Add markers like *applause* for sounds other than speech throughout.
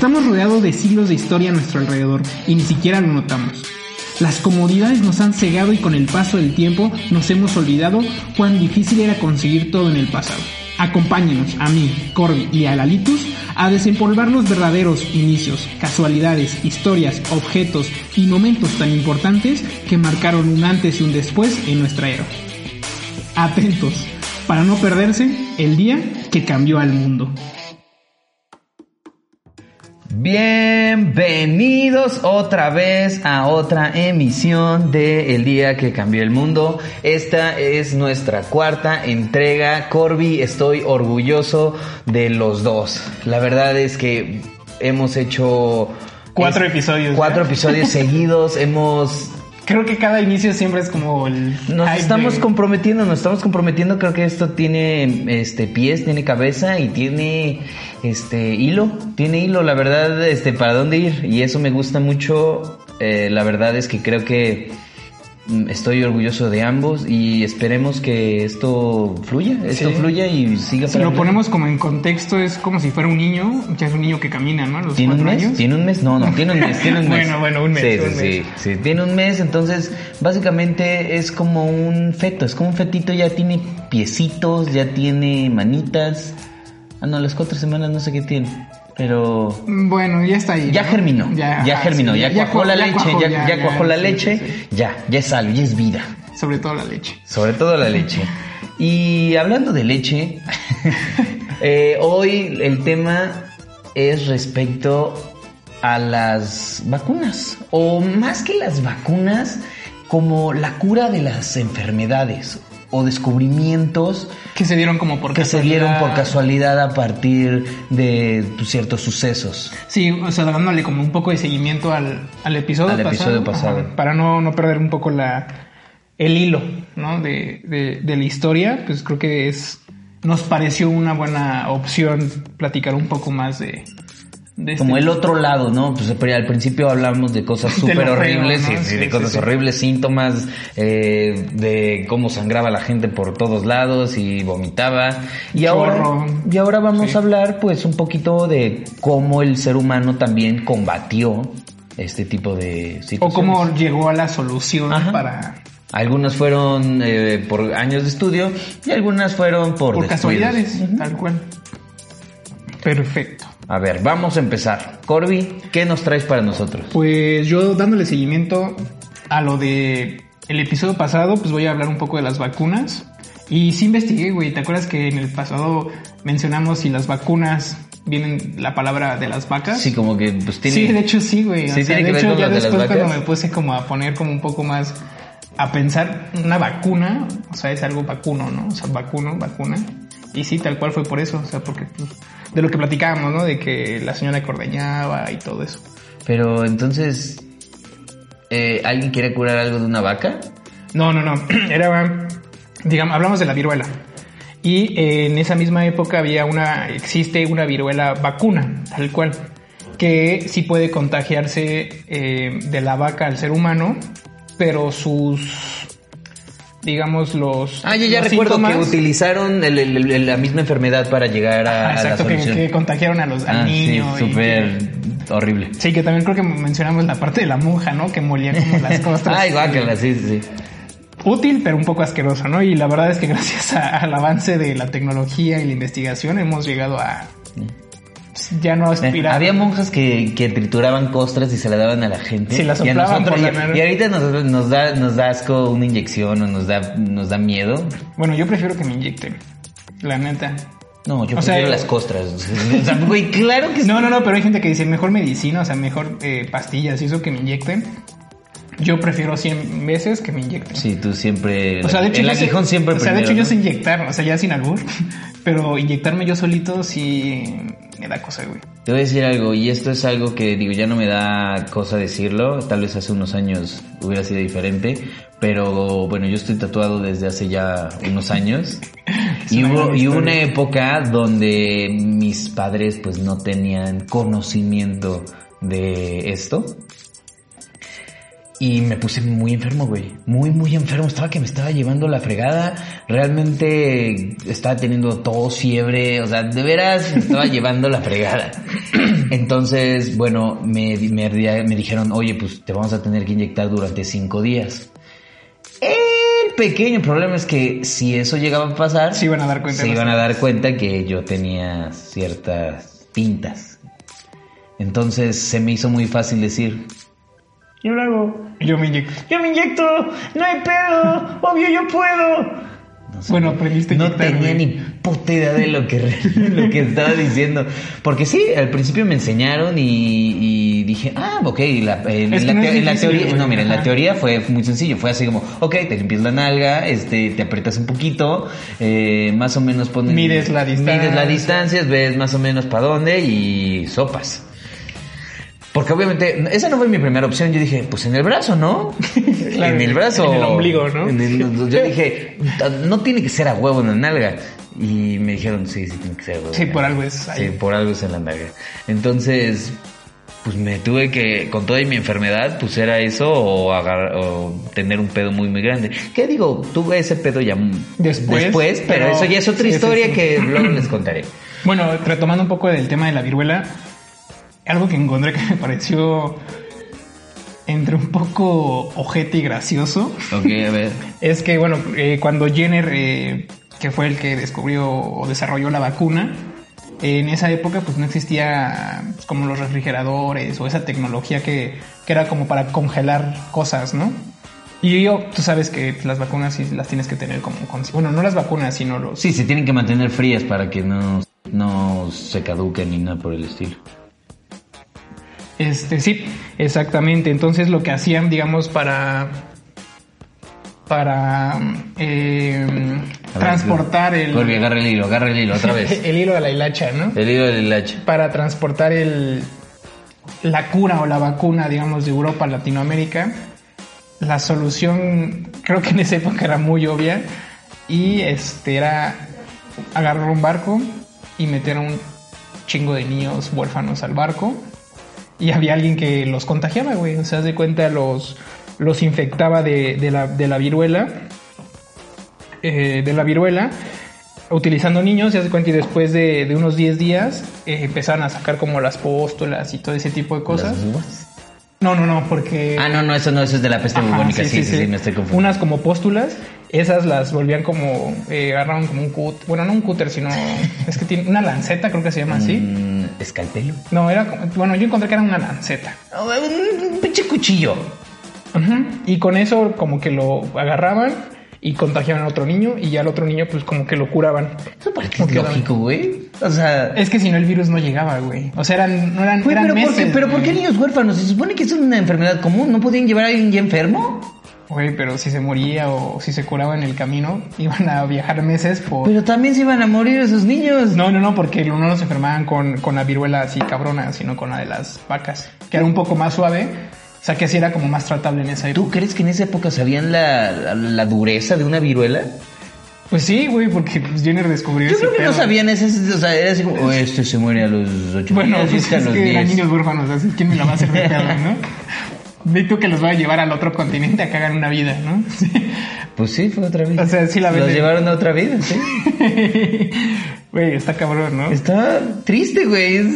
Estamos rodeados de siglos de historia a nuestro alrededor y ni siquiera lo notamos. Las comodidades nos han cegado y con el paso del tiempo nos hemos olvidado cuán difícil era conseguir todo en el pasado. Acompáñenos a mí, Corby y a Lalitus a desempolvar los verdaderos inicios, casualidades, historias, objetos y momentos tan importantes que marcaron un antes y un después en nuestra era. Atentos, para no perderse el día que cambió al mundo. Bienvenidos otra vez a otra emisión de El Día que Cambió el Mundo. Esta es nuestra cuarta entrega. Corby, estoy orgulloso de los dos. La verdad es que hemos hecho... Cuatro episodios. Cuatro episodios *laughs* seguidos. Hemos creo que cada inicio siempre es como el. Nos estamos comprometiendo, nos estamos comprometiendo. Creo que esto tiene este pies, tiene cabeza y tiene este hilo. Tiene hilo, la verdad, este, para dónde ir. Y eso me gusta mucho. Eh, la verdad es que creo que estoy orgulloso de ambos y esperemos que esto fluya, esto fluya y siga Si lo ponemos como en contexto, es como si fuera un niño, ya es un niño que camina, ¿no? ¿Tiene un mes? ¿Tiene un mes? No, no, *laughs* tiene un mes, tiene un mes. bueno, bueno, un mes. Sí, sí, sí, sí, tiene un mes, entonces básicamente es como un feto, es como un fetito, ya tiene piecitos, ya tiene manitas. Ah, no, las cuatro semanas no sé qué tiene. Pero. Bueno, ya está ahí. Ya germinó. Ya, germinó. Ya, cuajó la leche. ya, cuajó la leche. Ya, ya es algo, ya es vida. Sobre todo la leche. Sobre todo la leche. *laughs* Y hablando de leche, *laughs* eh, hoy el tema es respecto a las vacunas. O más que las vacunas, como la cura de las enfermedades o descubrimientos que se dieron como por que se dieron por casualidad a partir de ciertos sucesos. Sí, o sea, dándole como un poco de seguimiento al, al episodio al pasado, episodio pasado. para no, no, perder un poco la el hilo, ¿no? De, de, de la historia, pues creo que es nos pareció una buena opción platicar un poco más de, como el otro lado, ¿no? Pues al principio hablamos de cosas *laughs* súper horribles, y, de cosas horribles, síntomas, eh, de cómo sangraba la gente por todos lados y vomitaba. Y ahora, y ahora vamos a hablar pues un poquito de cómo el ser humano también combatió este tipo de situaciones. O cómo llegó a la solución para... Algunas fueron eh, por años de estudio y algunas fueron por... Por casualidades, tal cual. Perfecto. A ver, vamos a empezar. Corby, ¿qué nos traes para nosotros? Pues yo dándole seguimiento a lo de el episodio pasado, pues voy a hablar un poco de las vacunas. Y sí investigué, güey. ¿Te acuerdas que en el pasado mencionamos si las vacunas vienen la palabra de las vacas? Sí, como que pues tiene... Sí, de hecho sí, güey. Sí, tiene de hecho ya después cuando me puse como a poner como un poco más a pensar una vacuna, o sea, es algo vacuno, ¿no? O sea, vacuno, vacuna. Y sí, tal cual fue por eso, o sea, porque pues, de lo que platicábamos, ¿no? De que la señora cordeñaba y todo eso. Pero entonces, eh, ¿alguien quiere curar algo de una vaca? No, no, no. *clears throat* Era, digamos, hablamos de la viruela. Y eh, en esa misma época había una, existe una viruela vacuna, tal cual, que sí puede contagiarse eh, de la vaca al ser humano, pero sus digamos, los. Ah, yo ya recuerdo que utilizaron la misma enfermedad para llegar a. exacto, la que, que, contagiaron a los, al ah, niño. Sí, súper horrible. Sí, que también creo que mencionamos la parte de la monja, ¿no? Que molía como las *laughs* costras. Ay, guácala, sí, sí. Útil, pero un poco asqueroso, ¿no? Y la verdad es que *laughs* gracias al avance de la tecnología y la investigación hemos llegado a ya no aspiraba. Eh, había monjas que, que, trituraban costras y se la daban a la gente. Sí, la soplaban por la y, y, ahorita nos, nos, da, nos da asco una inyección o nos da, nos da miedo. Bueno, yo prefiero que me inyecten. La neta. No, yo prefiero las costras. *laughs* o sea, güey, claro que No, no, no, pero hay gente que dice mejor medicina, o sea, mejor eh, pastillas y eso que me inyecten. Yo prefiero 100 veces que me inyecten. Sí, tú siempre. O sea, de hecho, el aguijón siempre. O sea, de hecho, yo sé inyectar, o sea, ya sin albur. *laughs* Pero inyectarme yo solito sí me da cosa, güey. Te voy a decir algo, y esto es algo que digo, ya no me da cosa decirlo. Tal vez hace unos años hubiera sido diferente. Pero bueno, yo estoy tatuado desde hace ya unos años. *laughs* y hubo, y hubo una época donde mis padres pues no tenían conocimiento de esto. Y me puse muy enfermo, güey. Muy, muy enfermo. Estaba que me estaba llevando la fregada. Realmente estaba teniendo tos, fiebre. O sea, de veras me estaba *laughs* llevando la fregada. Entonces, bueno, me, me, me dijeron, oye, pues te vamos a tener que inyectar durante cinco días. El pequeño problema es que si eso llegaba a pasar, se iban a dar cuenta. Se iban a dar cuenta que yo tenía ciertas pintas. Entonces se me hizo muy fácil decir, yo lo hago. Yo me inyecto. Yo me inyecto. No hay pedo. Obvio, yo puedo. bueno, aprendiste No tenía ni puta idea de lo que, *laughs* lo que estaba diciendo. Porque sí, al principio me enseñaron y, dije, ah, ok, la, en, la, teoría, no, mira, en la teoría fue muy sencillo. Fue así como, ok, te limpias la nalga, este, te aprietas un poquito, eh, más o menos pones. Mides la distancia. Mides la distancia, ves más o menos para dónde y sopas. Porque obviamente, esa no fue mi primera opción. Yo dije, pues en el brazo, ¿no? *laughs* en el brazo. En el ombligo, ¿no? *laughs* yo dije, no tiene que ser a huevo en la nalga. Y me dijeron, sí, sí, tiene que ser a huevo. Sí, por algo es ahí. Sí, por algo es en la nalga. Entonces, pues me tuve que, con toda mi enfermedad, pues era eso o, agarrar, o tener un pedo muy, muy grande. ¿Qué digo? Tuve ese pedo ya después, después pero, eso ya es otra historia que luego les contaré. Bueno, retomando un poco del tema de la viruela, algo que encontré que me pareció entre un poco ojete y gracioso. Ok, a ver. *laughs* Es que, bueno, eh, cuando Jenner, eh, que fue el que descubrió o desarrolló la vacuna, en esa época pues no existía pues, como los refrigeradores o esa tecnología que, que, era como para congelar cosas, ¿no? Y yo, tú sabes que las vacunas sí las tienes que tener como... Bueno, no las vacunas, sino los... Sí, se tienen que mantener frías para que no, no se caduquen ni nada por el estilo. Este, sí, exactamente. Entonces lo que hacían, digamos, para para eh, transportar el... Volví, agarra el hilo, agarra el hilo otra vez. *laughs* el hilo de la hilacha, ¿no? El hilo de la hilacha. Para transportar el, la cura o la vacuna, digamos, de Europa a Latinoamérica, la solución creo que en esa época era muy obvia y este era agarrar un barco y meter a un chingo de niños huérfanos al barco y había alguien que los contagiaba, güey. O sea, de cuenta los, los infectaba de, de, la, de la viruela. Eh, de la viruela utilizando niños, ya se cuenta, y después de, de unos 10 días eh, empezaron a sacar como las póstulas y todo ese tipo de cosas. No, no, no, porque... Ah, no, no, eso no, eso es de la peste bubónica, sí sí, sí, me estoy confundiendo. Unas como póstulas, esas las volvían como, eh, agarraron como un cut, bueno, no un cúter, sino, *laughs* es que tiene una lanceta, creo que se llama así. Mm, ¿Escalpelo? No, era, bueno, yo encontré que era una lanceta. Oh, un pinche cuchillo. Y con eso como que lo agarraban y contagiaban a otro niño y ya al otro niño pues como que lo curaban. Eso parece lógico, güey. O sea... Es que si no el virus no llegaba, güey. O sea, eran, no eran, eran pero meses, ¿por qué, pero ¿por qué niños huérfanos? Se supone que es una enfermedad común. ¿No podían llevar a alguien ya enfermo? Güey, pero si se moría o si se curaba en el camino, *laughs* iban a viajar meses por... Pero también se iban a morir esos niños. No, no, no, porque no los enfermaban con, con la viruela así cabrona, sino con la de las vacas, que era un poco más suave o sea, que así era como más tratable en esa época. ¿Tú crees que en esa época sabían la, la, dureza de una viruela? Pues sí, güey, porque pues, Jenner descubrió Yo creo que no sabían ese, o sea, era así como, oh, este se muere a los ocho Bueno, pues es que eran niños huérfanos, así, ¿quién me la va a hacer de pedo, *laughs* no? Ve tú que los va a llevar al otro continente a que hagan una vida, ¿no? *laughs* Pues sí, fue otra vida. O sea, sí la Los llevaron a otra vida, sí. *laughs* Güey, está cabrón, ¿no? Está triste, güey. Es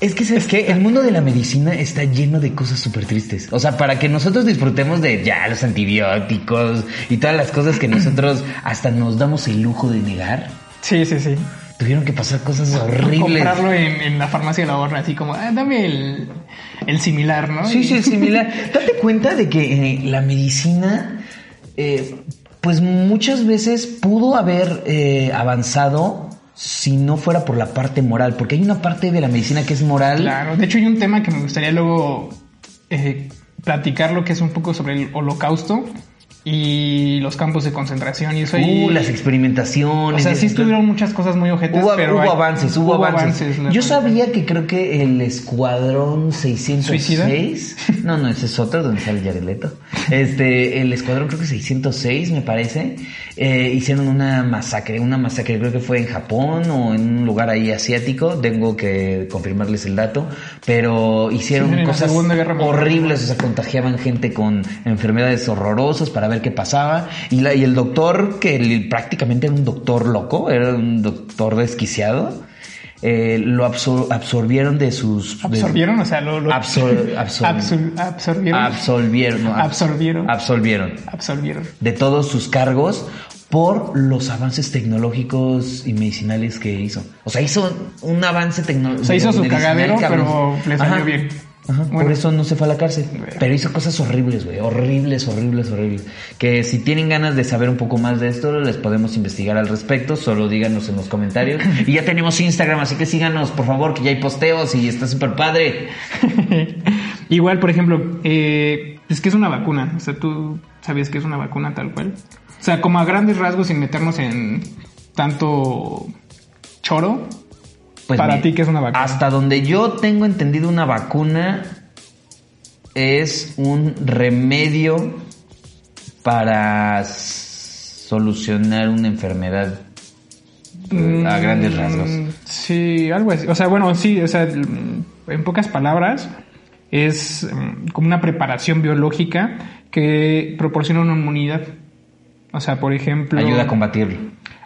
que, ¿sabes que El mundo de la medicina está lleno de cosas súper tristes. O sea, para que nosotros disfrutemos de ya los antibióticos y todas las cosas que nosotros hasta nos damos el lujo de negar. Sí, sí, sí. Tuvieron que pasar cosas horribles. Comprarlo en, la farmacia de la horra, así como, ah, dame el, el, similar, ¿no? Sí, sí, el similar. *laughs* Date cuenta de que eh, la medicina, eh, pues muchas veces pudo haber eh, avanzado si no fuera por la parte moral, porque hay una parte de la medicina que es moral. Claro, de hecho hay un tema que me gustaría luego eh, platicar, lo que es un poco sobre el holocausto, y los campos de concentración y eso. Uh, las experimentaciones. O sea, sí estuvieron muchas cosas muy objetas. Hubo, pero hubo hay- avances, hubo, avances. Yo sabía que creo que el Escuadrón 606. *laughs* No, no, ese es otro donde sale Jared Leto. Este, el Escuadrón creo que 606, me parece. eh, hicieron una masacre, una masacre, creo que fue en Japón o en un lugar ahí asiático. Tengo que confirmarles el dato. Pero hicieron Sí, cosas horribles, o sea, contagiaban gente con enfermedades horrorosas para ver qué pasaba. Y, la, y el doctor, que el- prácticamente era un doctor loco, era un doctor desquiciado, eh, lo absor- absorbieron de sus... de- Absorbieron, o sea, lo. lo Absor- *laughs* absor- Absor- absorbieron. absolvieron. no, ab- Absorbieron. Absolvieron. absorbieron. De todos sus cargos por los avances tecnológicos y medicinales que hizo. O sea, hizo un avance tecnológico. O sea, hizo su cagadero, pero le salió bien. Ajá, por eso no se fue a la cárcel. Pero hizo cosas horribles, güey. Horribles, horribles, horribles. Que si tienen ganas de saber un poco más de esto, les podemos investigar al respecto. Solo díganos en los comentarios. *laughs* Y ya tenemos Instagram, así que síganos, por favor, que ya hay posteos y está súper padre. *laughs* Igual, por ejemplo, eh, es que es una vacuna. O sea, tú sabías que es una vacuna tal cual. O sea, como a grandes rasgos, sin meternos en tanto choro. Pues Para mira, ti, ¿qué es una vacuna? Hasta donde yo tengo entendido, una vacuna es un remedio para solucionar una enfermedad eh, a grandes rasgos. Mm, Sí, algo así. O sea, bueno, sí, o sea, mm, en pocas palabras, es mm, como una preparación biológica que proporciona una inmunidad. O sea, por ejemplo. Ayuda a combatirlo.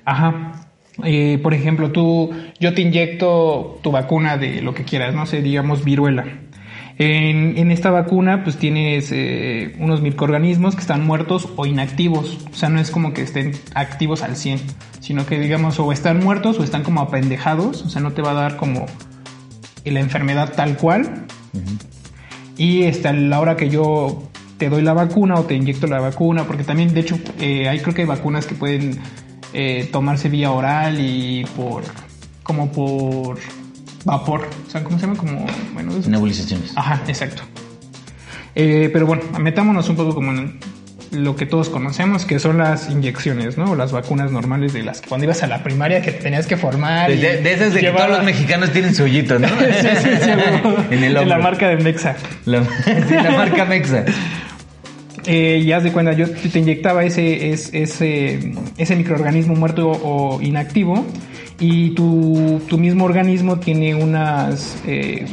Ajá. Eh, por ejemplo, tú, yo te inyecto tu vacuna de lo que quieras, no sé, digamos viruela. En, en esta vacuna, pues tienes eh, unos microorganismos que están muertos o inactivos. O sea, no es como que estén activos al 100, sino que digamos o están muertos o están como apendejados. O sea, no te va a dar como la enfermedad tal cual. Y este, a la hora que yo te doy la vacuna o te inyecto la vacuna, porque también, de hecho, eh, hay creo que hay vacunas que pueden eh, tomarse vía oral y por, como por vapor, o sea, ¿cómo se llama? Como, bueno, es- Nebulizaciones. Ajá, exacto. Eh, pero bueno, metámonos un poco como en lo que todos conocemos, que son las inyecciones, ¿no? O las vacunas normales de las que cuando ibas a la primaria que te tenías que formar. De, y de- de esas de que todos los mexicanos tienen su hoyito, ¿no? *laughs* sí, sí, sí, *laughs* en el la marca de Mexa. La, *laughs* sí, la marca Mexa. Eh, y haz de cuenta, yo te inyectaba ese, es- ese, ese microorganismo muerto o inactivo y tu, tu mismo organismo tiene unas... eh,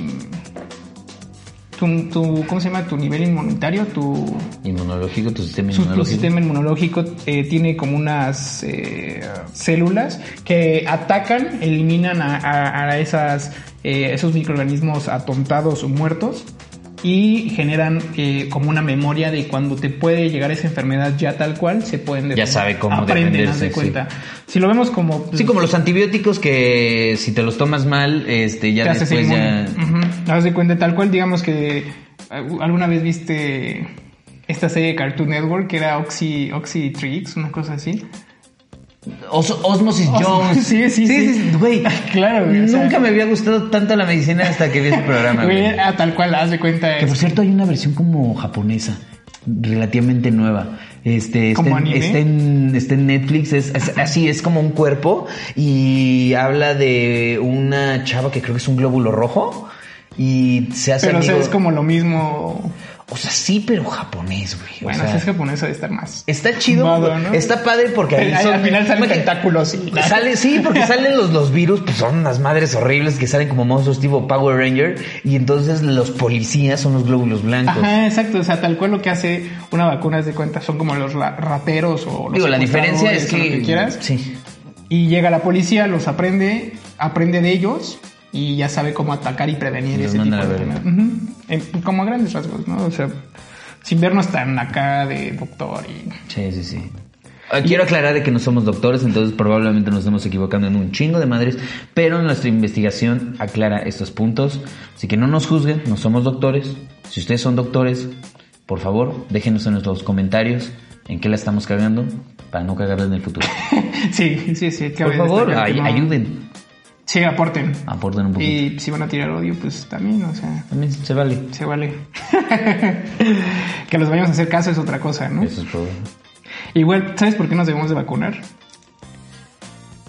tu, tu- ¿Cómo se llama? Tu nivel inmunitario, tu, Inmunológico, tu sistema su- tu inmunológico. sistema inmunológico eh, tiene como unas eh, células que atacan, eliminan a, a- a esas, esos microorganismos atontados o muertos y generan eh, como una memoria de cuando te puede llegar esa enfermedad ya tal cual, se pueden Ya sabe cómo aprenden, defenderse, de cuenta. Si lo vemos como... Sí, como los antibióticos que si te los tomas mal, este, ya te después ya... Haz de cuenta, tal cual, digamos que eh, alguna vez viste esta serie de Cartoon Network que era Oxy, Oxytrix, una cosa así. Os- Osmosis Os- Jones. *laughs* sí, sí, sí. Güey, *laughs* Claro, güey, o sea- Nunca me había gustado tanto la medicina hasta que vi ese programa, Güey, güey. ah, tal cual, haz de cuenta. Que por es- cierto hay una versión como japonesa, relativamente nueva. Este, está, ¿Como en, está, en, está en Netflix, es, es así, es como un cuerpo y habla de una chava que creo que es un glóbulo rojo y se hace pero o sea, amigo- es como lo mismo. O sea, sí, pero japonés, güey. O Bueno, sea, si es japonesa de estar más. Está chido, ¿no? está padre porque ahí Al- son- al final salen tentáculos y- Sale, sí, porque *laughs* salen los, los virus, pues son unas madres horribles que salen como monstruos tipo Power Ranger y entonces los policías son los glóbulos blancos. Ajá, exacto. O sea, tal cual lo que hace una vacuna es de cuenta son como los ra- rateros o los Digo, la diferencia es que, quieras. sí. Y llega la policía, los aprende, aprende de ellos y ya sabe cómo atacar y prevenir Los ese tipo de enfermedades. Ujú. En- Como a grandes rasgos, ¿no? O sea, sin vernos tan acá de doctor y... Sí, sí, sí. Quiero aclarar de que no somos doctores, entonces probablemente nos estemos equivocando en un chingo de madres, pero nuestra investigación aclara estos puntos. Así que no nos juzguen, no somos doctores. Si ustedes son doctores, por favor, déjenos en nuestros comentarios en qué la estamos cagando para no cagarla en el futuro. *laughs* Sí, sí, sí. Por favor, ay- no- ayuden, Sí, aporten. aporten un poquito. Y si van a tirar odio, pues también, o sea, También se vale. se vale. *laughs* que los vayamos a hacer caso es otra cosa, ¿no? Eso es todo. Igual, ¿sabes por qué nos debemos de vacunar?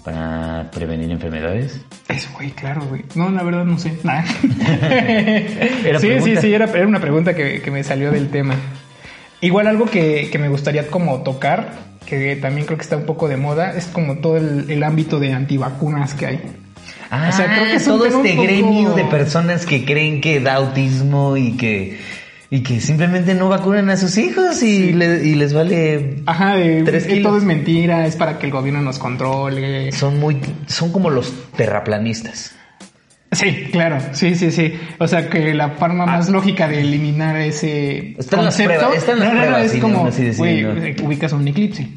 Para prevenir enfermedades. Eso, güey, claro, güey. No, la verdad no sé. *laughs* Nada. *laughs* sí, sí, sí, era, era una pregunta que, que, me salió del tema. Igual algo que, que, me gustaría como tocar, que también creo que está un poco de moda, es como todo el, el ámbito de antivacunas que hay. Ah, o sea, creo que es todo este gremio de personas que creen que da autismo y que y que simplemente no vacunan a sus hijos y, y les vale Ajá, de, tres todo es mentira, es para que el gobierno nos controle. Son muy, son como los terraplanistas. Sí, claro, sí, sí, sí. O sea que la forma más ah. lógica de eliminar ese están concepto, las pruebas, están las no, pruebas, no, es como, güey, ubicas un eclipse.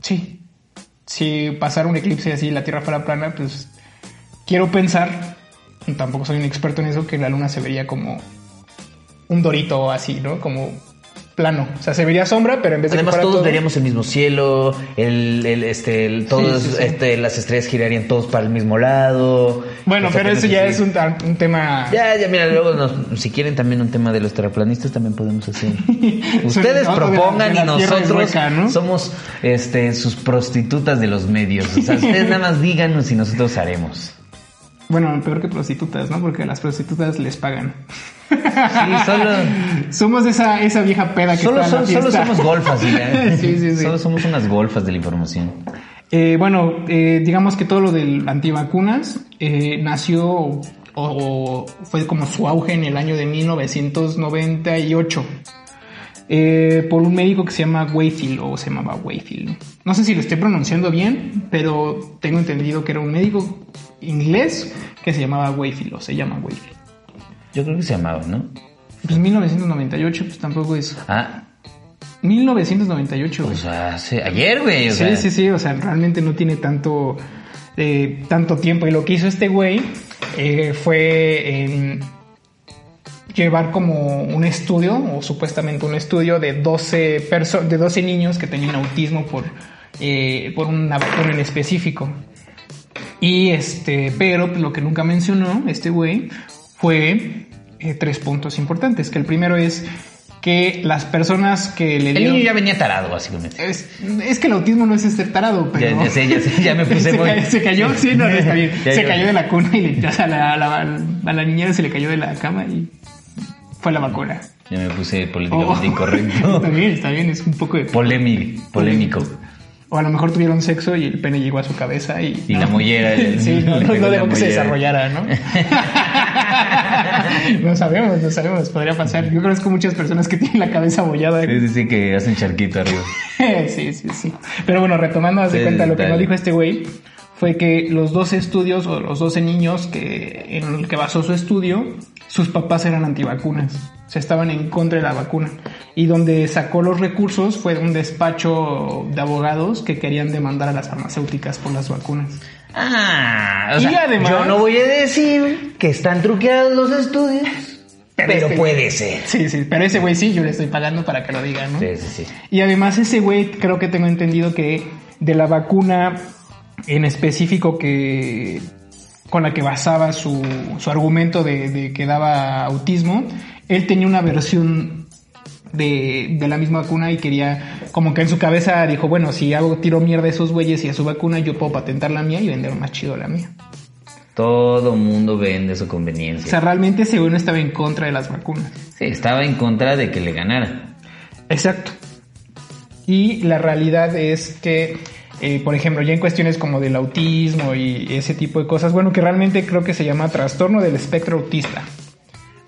Sí. Si pasara un eclipse así y la Tierra fuera plana, pues quiero pensar, tampoco soy un experto en eso, que la Luna se vería como un dorito así, ¿no? Como plano. O sea, se vería sombra, pero en vez de Además, todos veríamos el mismo cielo, el, el este, todos, este, las estrellas girarían todos para el mismo lado. Bueno, pero eso ya es un, un, tema. Ya, ya, mira, luego si quieren también un tema de los terraplanistas, también podemos hacer. *laughs* Ustedes propongan y nosotros somos este, sus prostitutas de los medios. O sea, *laughs* ustedes nada más díganos y nosotros haremos. Bueno, peor que prostitutas, ¿no? Porque las prostitutas les pagan. Sí, solo. *laughs* somos esa, esa vieja peda que solo, está Solo somos golfas, ¿ya? *laughs* sí, sí, sí. Solo somos unas golfas de la información. Eh, bueno, eh, digamos que todo lo del antivacunas eh, nació o, fue como su auge en el año de 1998. Eh, por un médico que se llama Wayfield o se llamaba Wayfield. No sé si lo estoy pronunciando bien, pero tengo entendido que era un médico inglés que se llamaba Wayfield o se llama Wayfield. Yo creo que se llamaba, ¿no? Pues 1998, pues tampoco es. Ah. 1998, güey. O sea, hace, ayer, güey. sí, sí, sí, o sea, realmente no tiene tanto, eh, tanto tiempo. Y lo que hizo este güey eh, fue llevar como un estudio, o supuestamente un estudio de 12, de 12 niños que tenían autismo por, eh, por una vacuna en específico. Y este, pero lo que nunca mencionó este güey fue eh, tres puntos importantes. Que el primero es que las personas que le dieron... El niño ya venía tarado, básicamente. Es, es, que el autismo no es ser tarado, pero... Ya, ya sé, ya sé, ya me puse *laughs* se, muy... se cayó, sí, no, no está bien. *laughs* se cayó de la cuna y le, o sea, la, la, a la niñera se le cayó de la cama y fue la vacuna. Ya me puse políticamente oh. incorrecto. *laughs* está bien, está bien, es un poco de... Polémico. polémico. O a lo mejor tuvieron sexo y el pene llegó a su cabeza y... Y la mollera. *laughs* sí, no, no, dejó que se desarrollara, ¿no? *laughs* no sabemos, no sabemos, podría pasar. Yo conozco muchas personas que tienen la cabeza mollada. Sí, sí, sí, que hacen charquito arriba. sí, sí, sí. Pero bueno, retomando, haz de cuenta lo que nos dijo este güey fue que los 12 estudios o los 12 niños que, en el que basó su estudio, sus papás eran antivacunas. O sea, estaban en contra de la vacuna. Y donde sacó los recursos fue un despacho de abogados que querían demandar a las farmacéuticas por las vacunas. Ah, o sea, yo no voy a decir que están truqueados los estudios. Pero, puede ser. Sí, sí, pero ese güey sí, yo le estoy pagando para que lo diga, ¿no? Sí, sí, sí. Y además ese güey creo que tengo entendido que de la vacuna en específico que con la que basaba su, su argumento de, que daba autismo, él tenía una versión de, de, la misma vacuna y quería, como que en su cabeza dijo, bueno, si hago tiro mierda a esos güeyes y a su vacuna, yo puedo patentar la mía y vender más chido la mía. Todo mundo vende su conveniencia. O sea, realmente ese güey no estaba en contra de las vacunas. Sí, estaba en contra de que le ganara. Exacto. Y la realidad es que eh, por ejemplo, ya en cuestiones como del autismo y ese tipo de cosas, bueno, que realmente creo que se llama trastorno del espectro autista.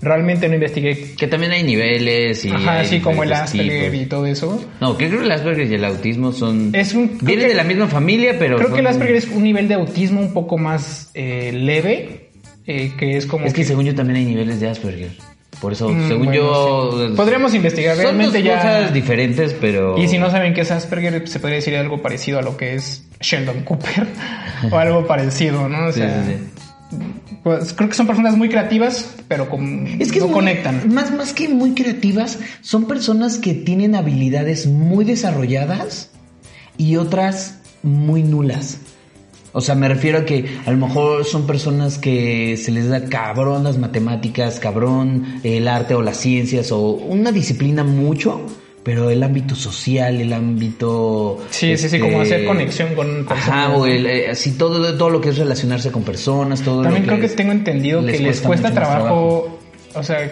Realmente no investigué. Que también hay niveles y. Ajá, así como el Asperger y todo eso. No, que creo que el Asperger y el autismo son. Es un, vienen de la misma familia, pero. Creo que el Asperger es un nivel de autismo un poco más eh, leve, eh, que es como. Es que, según yo también hay niveles de Asperger. Por eso, mm, según yo... Podríamos investigar realmente son ya... cosas diferentes, pero... Y si no saben qué es Asperger, se podría decir algo parecido a lo que es Sheldon Cooper. *laughs* o algo parecido, ¿no? O sea, Pues, creo que son personas muy creativas, pero con, es que no conectan. Más, más que muy creativas, son personas que tienen habilidades muy desarrolladas y otras muy nulas. O sea, me refiero a que a lo mejor son personas que se les da cabrón las matemáticas, cabrón el arte o las ciencias o una disciplina mucho, pero el ámbito social, el ámbito... Sí, sí, sí, como este, hacer conexión con personas. Ajá, o el, eh, así todo, todo lo que es relacionarse con personas, todo También creo que, tengo entendido que les cuesta trabajo, o sea,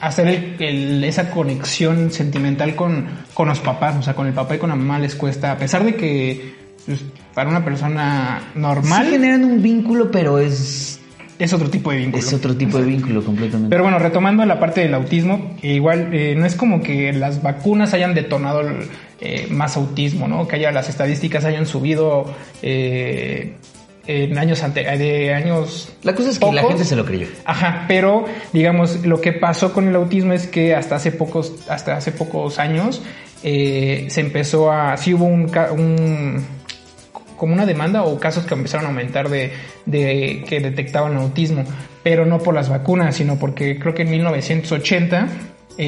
hacer el, esa conexión sentimental con, con los papás, o sea, con el papá y con la mamá les cuesta, a pesar de que pues, para una persona normal... Sí generan un vínculo, pero es es otro tipo de vínculo. Es otro tipo de vínculo completamente. Pero bueno, retomando la parte del autismo, igual eh, no es como que las vacunas hayan detonado eh, más autismo, ¿no? Que haya las estadísticas hayan subido eh, en años ante de años. La cosa es que la gente se lo creyó. Ajá, pero digamos lo que pasó con el autismo es que hasta hace pocos hasta hace pocos años se empezó a sí hubo un, un como una demanda o casos que empezaron a aumentar de, de que detectaban autismo, pero no por las vacunas, sino porque creo que en 1980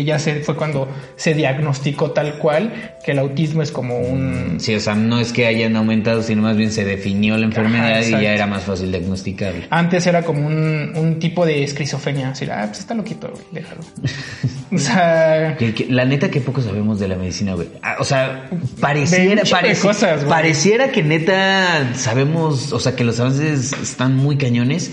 ya se, fue cuando se diagnosticó tal cual que el autismo es como un... Sí, o sea, no es que hayan aumentado, sino más bien se definió la enfermedad y ya era más fácil diagnosticarlo. Antes era como un, un tipo de esquizofrenia, así, ah, pues está loquito, güey, déjalo. o sea... *laughs* la neta que poco sabemos de la medicina, güey. Ah, o sea, pareciera, pareciera que neta sabemos, o sea, que los avances están muy cañones,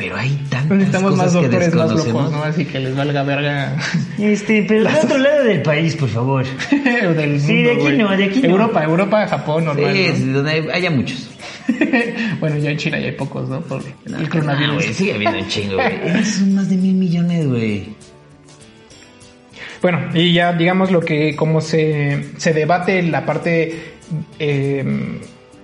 pero hay tantas Necesitamos cosas más doctores más locos, ¿no? Así que les valga verga. Este, pero del otro lado del país, por favor. *laughs* del sí, de aquí no, de aquí Europa, no. Europa, Japón, normal. Sí, donde haya muchos. *laughs* bueno, ya en China ya hay pocos, ¿no? Por el coronavirus. güey, sigue habiendo un chingo, güey. *laughs* Son más de mil millones, güey. Bueno, y ya digamos lo que, como se, se debate la parte eh,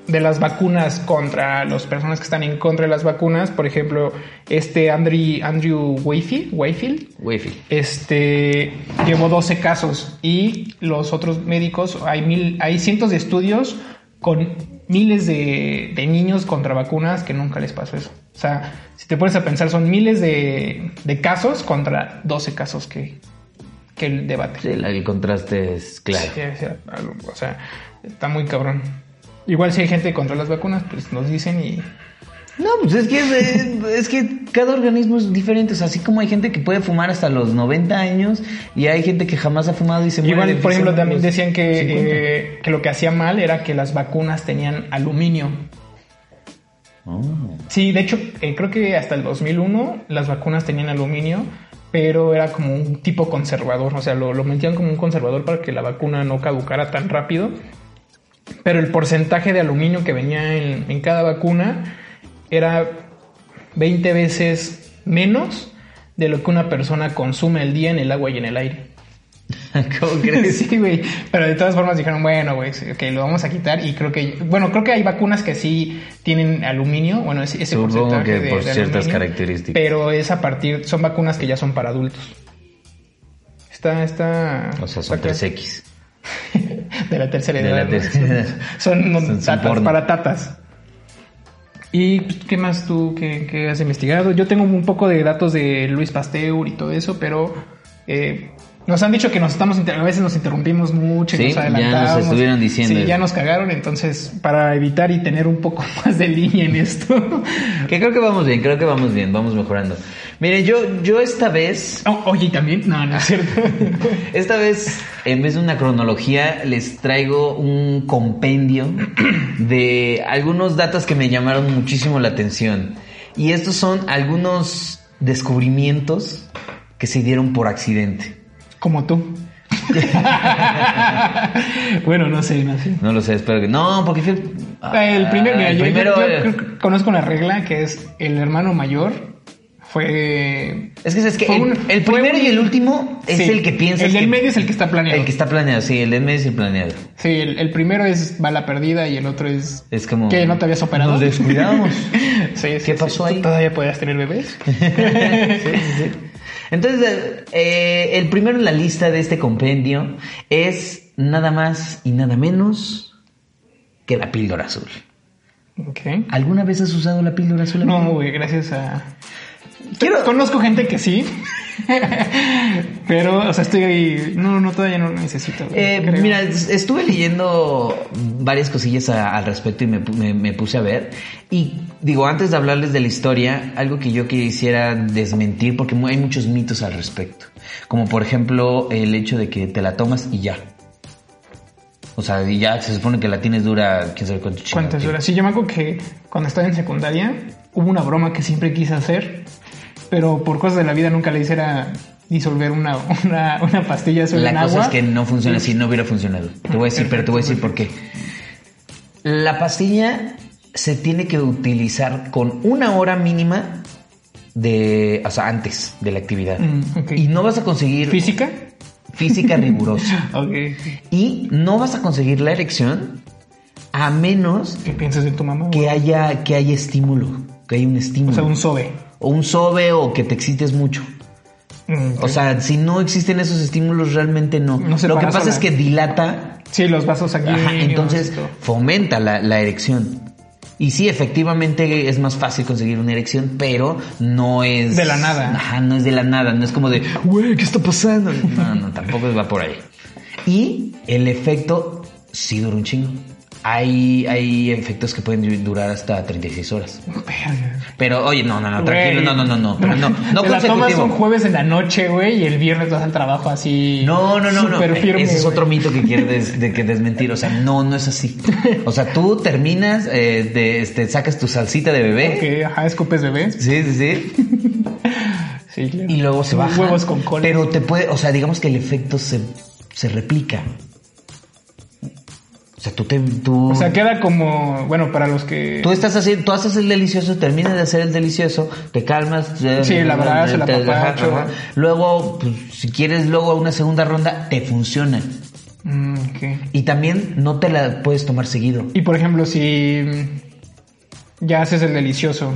de las vacunas contra las personas que están en contra de las vacunas. Por ejemplo, este Andrew, Andrew Wayfield, Wayfield, este, llevó 12 casos y los otros médicos, hay, mil, hay cientos de estudios con miles de, niños contra vacunas que nunca les pasó eso. O sea, si te pones a pensar, son miles de, casos contra 12 casos que, que el debate. Sí, el contraste es claro. o sea, está muy cabrón. Igual si hay gente contra las vacunas, pues nos dicen y... No, pues es que, *laughs* es, que cada organismo es diferente. O sea, así como hay gente que puede fumar hasta los 90 años y hay gente que jamás ha fumado y se muere. Igual, por ejemplo, también decían que, eh, que lo que hacía mal era que las vacunas tenían aluminio. Oh. Sí, de hecho, eh, creo que hasta el 2001 las vacunas tenían aluminio, pero era como un tipo conservador. O sea, lo, lo metían como un conservador para que la vacuna no caducara tan rápido pero el porcentaje de aluminio que venía en, cada vacuna era 20 veces menos de lo que una persona consume al día en el agua y en el aire. *laughs* ¿Cómo crees? *laughs* sí, güey. Pero de todas formas dijeron, bueno, güey, que lo vamos a quitar. Y creo que, bueno, creo que hay vacunas que sí tienen aluminio. Bueno, ese, ese porcentaje que por ciertas características. Pero es a partir, son vacunas que ya son para adultos. Está, está. O sea, son 3X. De la tercera edad. Son, tatas, para tatas. ¿Y qué más tú que, has investigado? Yo tengo un poco de datos de Luis Pasteur y todo eso, pero eh, nos han dicho que nos estamos a veces nos interrumpimos mucho y nos adelantamos. Ya nos estuvieron diciendo. Sí, ya nos cagaron, entonces para evitar y tener un poco *laughs* más de línea en esto. que creo que vamos bien, creo que vamos bien, vamos mejorando. Miren, yo, yo esta vez. Oh, oye, también. No, no es cierto. *laughs* esta vez, en vez de una cronología, les traigo un compendio de algunos datos que me llamaron muchísimo la atención. Y estos son algunos descubrimientos que se dieron por accidente. Como tú. *laughs* bueno, no sé, no sé. No lo sé, espero que. No, porque fue. el, primer, mira, el primero. conozco una regla que es el hermano mayor fue. Es que es que el, primero y el último es el que piensa. El del medio es el que está planeado. El que está planeado, sí, el del medio es el planeado. Sí, el, primero es bala perdida y el otro es. Es como. Que no te habías operado. Nos descuidamos. *laughs* sí, ¿Qué pasó ahí? ¿Todavía podías tener bebés? *laughs* sí, sí, Entonces, eh, el primero en la lista de este compendio es nada más y nada menos que la píldora azul. Okay. ¿Alguna vez has usado la píldora azul? No, güey, gracias a Conozco gente que sí. *laughs* Pero, o sea, estoy ahí. No, no, todavía no lo necesito. Eh, mira, estuve leyendo varias cosillas al respecto y me, puse a ver. Y digo, antes de hablarles de la historia, algo que yo quisiera desmentir, porque hay muchos mitos al respecto. Como por ejemplo el hecho de que te la tomas y ya. O sea, y ya se supone que la tienes dura, quién sabe cuánto ¿Cuántas horas? Sí, yo me acuerdo que cuando estaba en secundaria hubo una broma que siempre quise hacer, pero por cosas de la vida nunca le hice era disolver una, una, una pastilla sobre La cosa es que no funciona así, no hubiera funcionado. Te voy a decir, pero te voy a decir por qué. La pastilla se tiene que utilizar con una hora mínima de, o sea, antes de la actividad. Mm, y no vas a conseguir... ¿Física? Física rigurosa. *laughs* Y no vas a conseguir la erección a menos... ¿Qué piensas de tu mamá? Que haya, que haya estímulo, que haya un estímulo. O sea, un sobe. O un sobe o que te excites mucho. Mm, o sea, si no existen esos estímulos, realmente no. Lo que pasa es que dilata. Sí, los vasos aquí. entonces fomenta la, la, erección. Y sí, efectivamente es más fácil conseguir una erección, pero no es... De la nada. Ajá, no es de la nada, no es como de, güey, ¿qué está pasando? No, no, tampoco va por ahí. Y el efecto sí dura un chingo. Hay, hay efectos que pueden durar hasta 36 horas. Pero, oye, no, no, no, tranquilo, no, no, no, no, pero no, no Te la tomas un jueves en la noche, güey, y el viernes vas al trabajo así. No, no, no, no. Firme, Ese es otro mito que quieres de que desmentir. O sea, no, no es así. O sea, tú terminas, eh, de, este, sacas tu salsita de bebé. Ok, ajá, escupes bebé. Sí, sí, sí. *laughs* sí, claro. Y luego se baja. Huevos con cola. Pero te puede, o sea, digamos que el efecto se, se replica. O sea, tú te... Tú, o sea, queda como... Bueno, para los que... Tú estás haciendo... Tú haces el delicioso, terminas de hacer el delicioso, te calmas... Sí, la abrazo, la papacho. Luego, pues, si quieres luego una segunda ronda, te funciona. Mm, y también no te la puedes tomar seguido. Y por ejemplo, si ya haces el delicioso,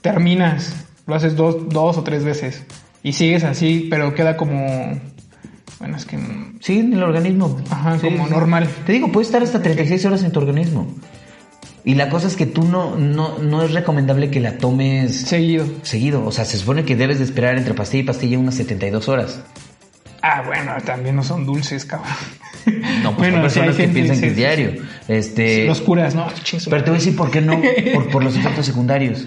terminas, lo haces dos, dos o tres veces y sigues así, pero queda como bueno, es que... Sí, en el organismo. Ajá, como normal. Te digo, puede estar hasta 36 horas en tu organismo. Y la cosa es que tú no, no, no es recomendable que la tomes... Seguido. Seguido. O sea, se supone que debes de esperar entre pastilla y pastilla unas 72 horas. Ah, bueno, también no son dulces, cabrón. No, pues hay personas que piensan que es diario. Este... Los curas, ¿no? Pero te voy a decir por qué no. Por, por los efectos secundarios.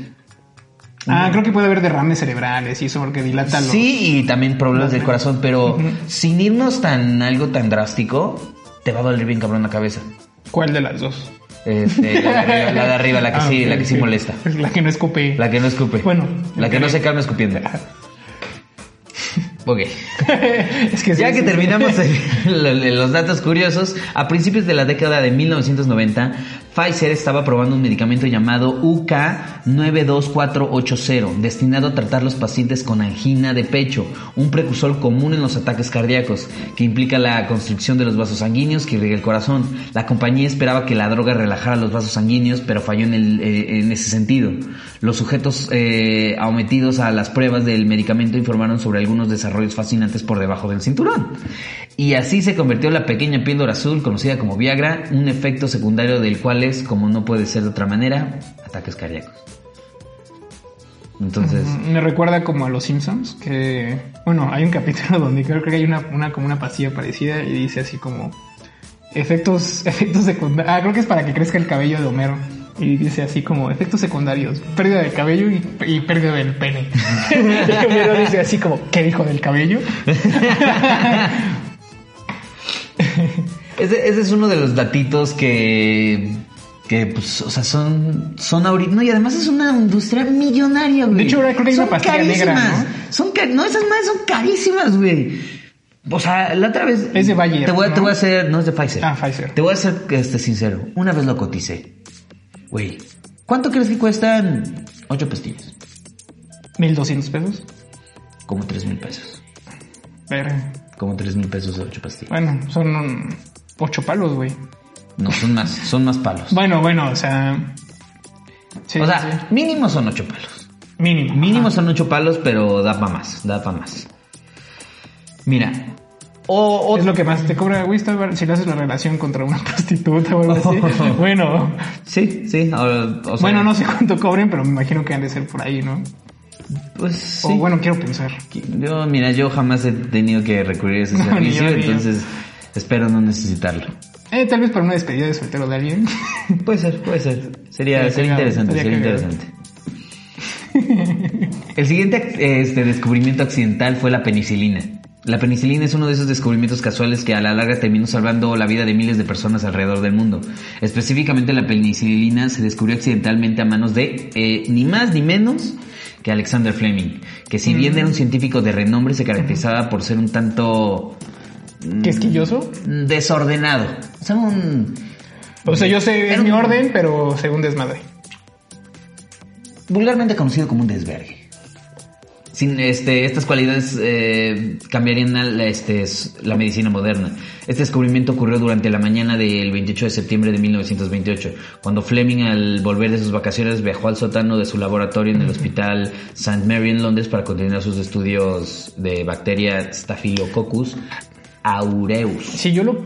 Ah, creo que puede haber derrames cerebrales y eso porque dilata los... Sí, y también problemas del corazón, pero sin irnos tan algo tan drástico, te va a doler bien cabrón la cabeza. ¿Cuál de las dos? Este, la, de *laughs* arriba, la que ah, sí, la que sí molesta. *laughs* La que no escupe. La que no escupe. Bueno. La que no se calma escupiendo. *laughs* Ok. es que ya que terminamos los datos curiosos, a principios de la década de 1990, Pfizer estaba probando un medicamento llamado UK92480, destinado a tratar los pacientes con angina de pecho, un precursor común en los ataques cardíacos, que implica la constricción de los vasos sanguíneos que irriga el corazón. La compañía esperaba que la droga relajara los vasos sanguíneos, pero falló en, eh, ese sentido. Los sujetos eh, aumetidos a las pruebas del medicamento informaron sobre algunos desarrollos fascinantes por debajo del cinturón. Y así se convirtió la pequeña píldora azul, conocida como Viagra, un efecto secundario del cual como no puede ser de otra manera, ataques cardíacos. Entonces. Me recuerda como a los Simpsons, que. Bueno, hay un *laughs* capítulo donde creo que hay una, una como una pastilla parecida y dice así como. Efectos, efectos secundarios. Ah, creo que es para que crezca el cabello de Homero. Y dice así como efectos secundarios, pérdida de cabello y, pérdida del pene. *laughs* y Homero dice así como, ¿qué dijo del cabello? *laughs* ese, ese es uno de los datitos que que pues, o sea, son, son ahorita, no, y además es una industria millonaria, güey. De hecho, ahora creo que hay una pastilla negra, ¿no? Son, no, esas madres son carísimas, güey. O sea, la otra vez... Es de Bayer, te voy, te voy a hacer, no es de Pfizer. Ah, Pfizer. Te voy a ser este, sincero. Una vez lo coticé. Güey, ¿cuánto crees que cuestan ocho pastillas? ¿1200 pesos? Como tres mil pesos. Pero... Como tres mil pesos de ocho pastillas. Bueno, son ocho palos, güey. No, son más, son más palos. Bueno, bueno, o sea. o sea, mínimo son ocho palos. Mínimo. Mínimo son ocho palos, pero da para más, da para más. Mira. O, es lo que más te cobra, güey, si le haces la relación contra una *laughs* prostituta o algo así. *laughs* bueno. Sí, sí. bueno, no sé cuánto cobren, pero me imagino que han de ser por ahí, ¿no? Pues sí. O bueno, quiero pensar. Yo, mira, yo jamás he tenido que recurrir a ese *laughs* servicio, entonces espero no necesitarlo. Eh, tal vez para una despedida de soltero de alguien. *laughs* puede ser, puede ser. Sería, sería, interesante, sería, interesante. El siguiente este, descubrimiento accidental fue la penicilina. La penicilina es uno de esos descubrimientos casuales que a la larga terminó salvando la vida de miles de personas alrededor del mundo. Específicamente la penicilina se descubrió accidentalmente a manos de eh, ni más ni menos que Alexander Fleming, que si bien era un científico de renombre se caracterizaba por ser un tanto... ¿Quisquilloso? mm, Desordenado. O sea, un... O sea, yo sé, es un- mi orden, pero según desmadre. vulgarmente conocido como un desvergue. Sin este, estas cualidades eh, cambiarían a la, este, la medicina moderna. Este descubrimiento ocurrió durante la mañana del 28 de septiembre de 1928, cuando Fleming al volver de sus vacaciones viajó al sótano de su laboratorio en el hospital St. Mary en Londres para continuar sus estudios de bacteria Staphylococcus aureus. Si yo lo...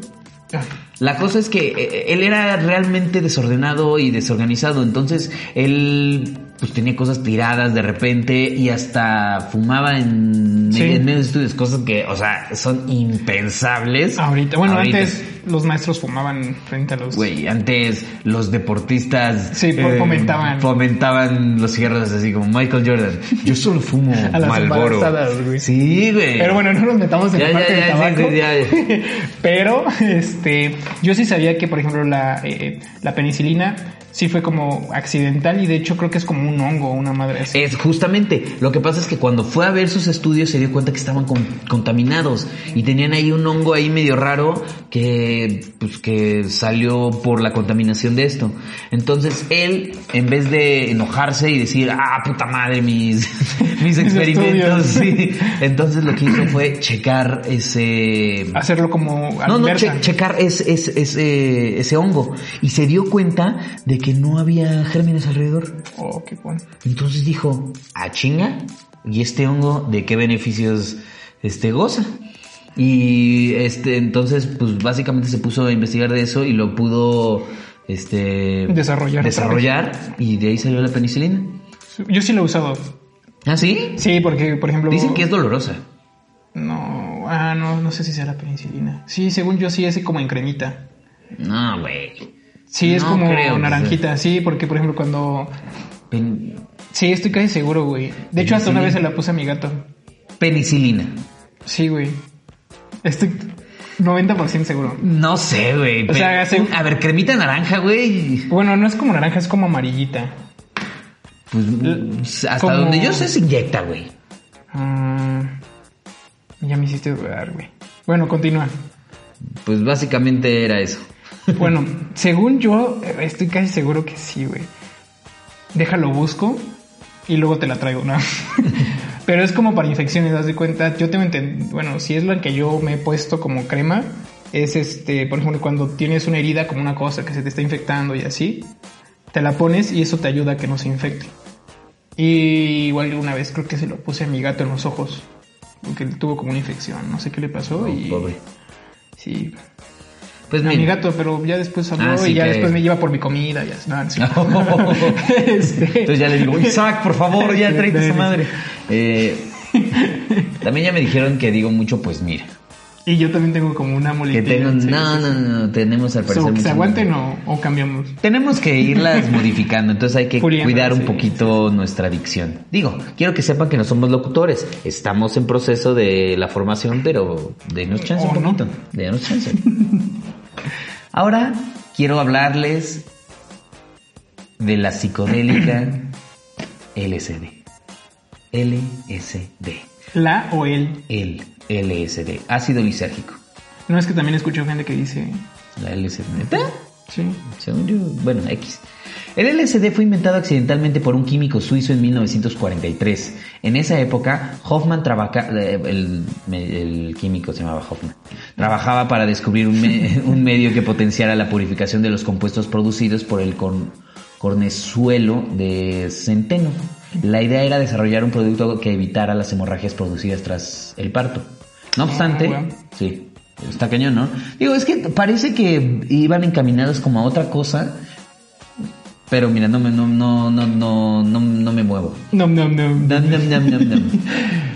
La cosa es que eh, él era realmente desordenado y desorganizado, entonces él pues tenía cosas tiradas de repente y hasta fumaba en, Sí. en medio de estudios, cosas que, o sea, son impensables. Ahorita, bueno, Ahorita. antes los maestros fumaban frente a los... Güey, antes los deportistas Sí, po- fomentaban. fomentaban los cigarros así como Michael Jordan. Yo solo fumo *laughs* A las embarazadas, güey. Sí, güey. Pero bueno, no nos metamos en Ya, la ya, parte del ya, tabaco. sí, ya, *laughs* Pero, este, yo sí sabía que, por ejemplo, la, eh, la penicilina sí fue como accidental y de hecho creo que es como un hongo, una madre así. Es justamente, lo que pasa es que cuando fue a ver sus estudios se dio cuenta que estaban con- contaminados y tenían ahí un hongo ahí medio raro que, pues, que salió por la contaminación de esto. Entonces él, en vez de enojarse y decir, ah, puta madre, mis, *laughs* mis experimentos, sí, entonces lo que hizo fue checar ese... Hacerlo como No, no, che- checar ese, ese, ese, ese hongo y se dio cuenta de que no había gérmenes alrededor. Oh, qué bueno. Entonces dijo, a chinga, ¿y este hongo de qué beneficios este goza? Y este, entonces, pues básicamente se puso a investigar de eso y lo pudo este Desarrollar desarrollar y de ahí salió la penicilina. Yo sí lo he usado. ¿Ah, sí? Sí, porque, por ejemplo... Dicen que es dolorosa. No, ah, no, no sé si sea la penicilina. Sí, según yo sí es como en cremita. No, güey. Sí, es No como creo naranjita, sí, porque por ejemplo cuando... Pen- Sí, estoy casi seguro, güey. De hecho, hasta una vez se la puse a mi gato. penicilina. Sí, güey. Estoy 90% seguro. No sé, güey. O sea, hace- A ver, cremita naranja, güey. Bueno, no es como naranja, es como amarillita. Pues hasta como- donde yo sé se inyecta, güey. Ah, ya me hiciste dudar, güey. Bueno, continúa. Pues básicamente era eso. *laughs* Bueno, según yo, eh, estoy casi seguro que sí, güey. Déjalo busco y luego te la traigo, ¿no? *laughs* Pero es como para infecciones, das de cuenta. Yo tengo entendido, bueno, si es la que yo me he puesto como crema, es este, por ejemplo, cuando tienes una herida como una cosa que se te está infectando y así, te la pones y eso te ayuda a que no se infecte. Y igual una vez creo que se lo puse a mi gato en los ojos, porque tuvo como una infección, no sé qué le pasó y pobre. sí, Pues a mi gato, pero ya después habló Ah, sí, y ya que- después me lleva por mi comida. Ya, no, sé. *laughs* Este, Entonces ya le digo, Isaac, por favor, ya *laughs* tráete esa madre. Eh, también ya me dijeron que digo mucho, pues mira. Y yo también tengo como una Que muletilla. tengo, sí, no, sí, no, sí. no, tenemos al So, parecer que se aguanten o, o cambiamos. Tenemos que irlas *laughs* modificando, entonces hay que cuidar un sí. poquito nuestra dicción. Digo, quiero que sepan que no somos locutores, estamos en proceso de la formación, pero denos chance un no. poquito, denos chance. Ahora quiero hablarles de la psicodélica *clears throat* LSD. LSD. La o el. El LSD, ácido lisérgico. No es que también escucho gente que dice. La LSD. ¿Neta? Sí. Según yo, bueno, X. El LSD fue inventado accidentalmente por un químico suizo en 1943. En esa época, Hoffman trabaja, eh, el, el químico se llamaba Hoffman, trabajaba para descubrir un, me- *laughs* un medio que potenciara la purificación de los compuestos producidos por el corn- cornezuelo de centeno. La idea era desarrollar un producto que evitara las hemorragias producidas tras el parto. No obstante, bueno. sí, está cañón, ¿no? Digo, es que parece que iban encaminados como a otra cosa, pero mira, no me, no, no, no, no, no, no me muevo. No, no, no. Nam, nam, nam, nam, nam. *laughs*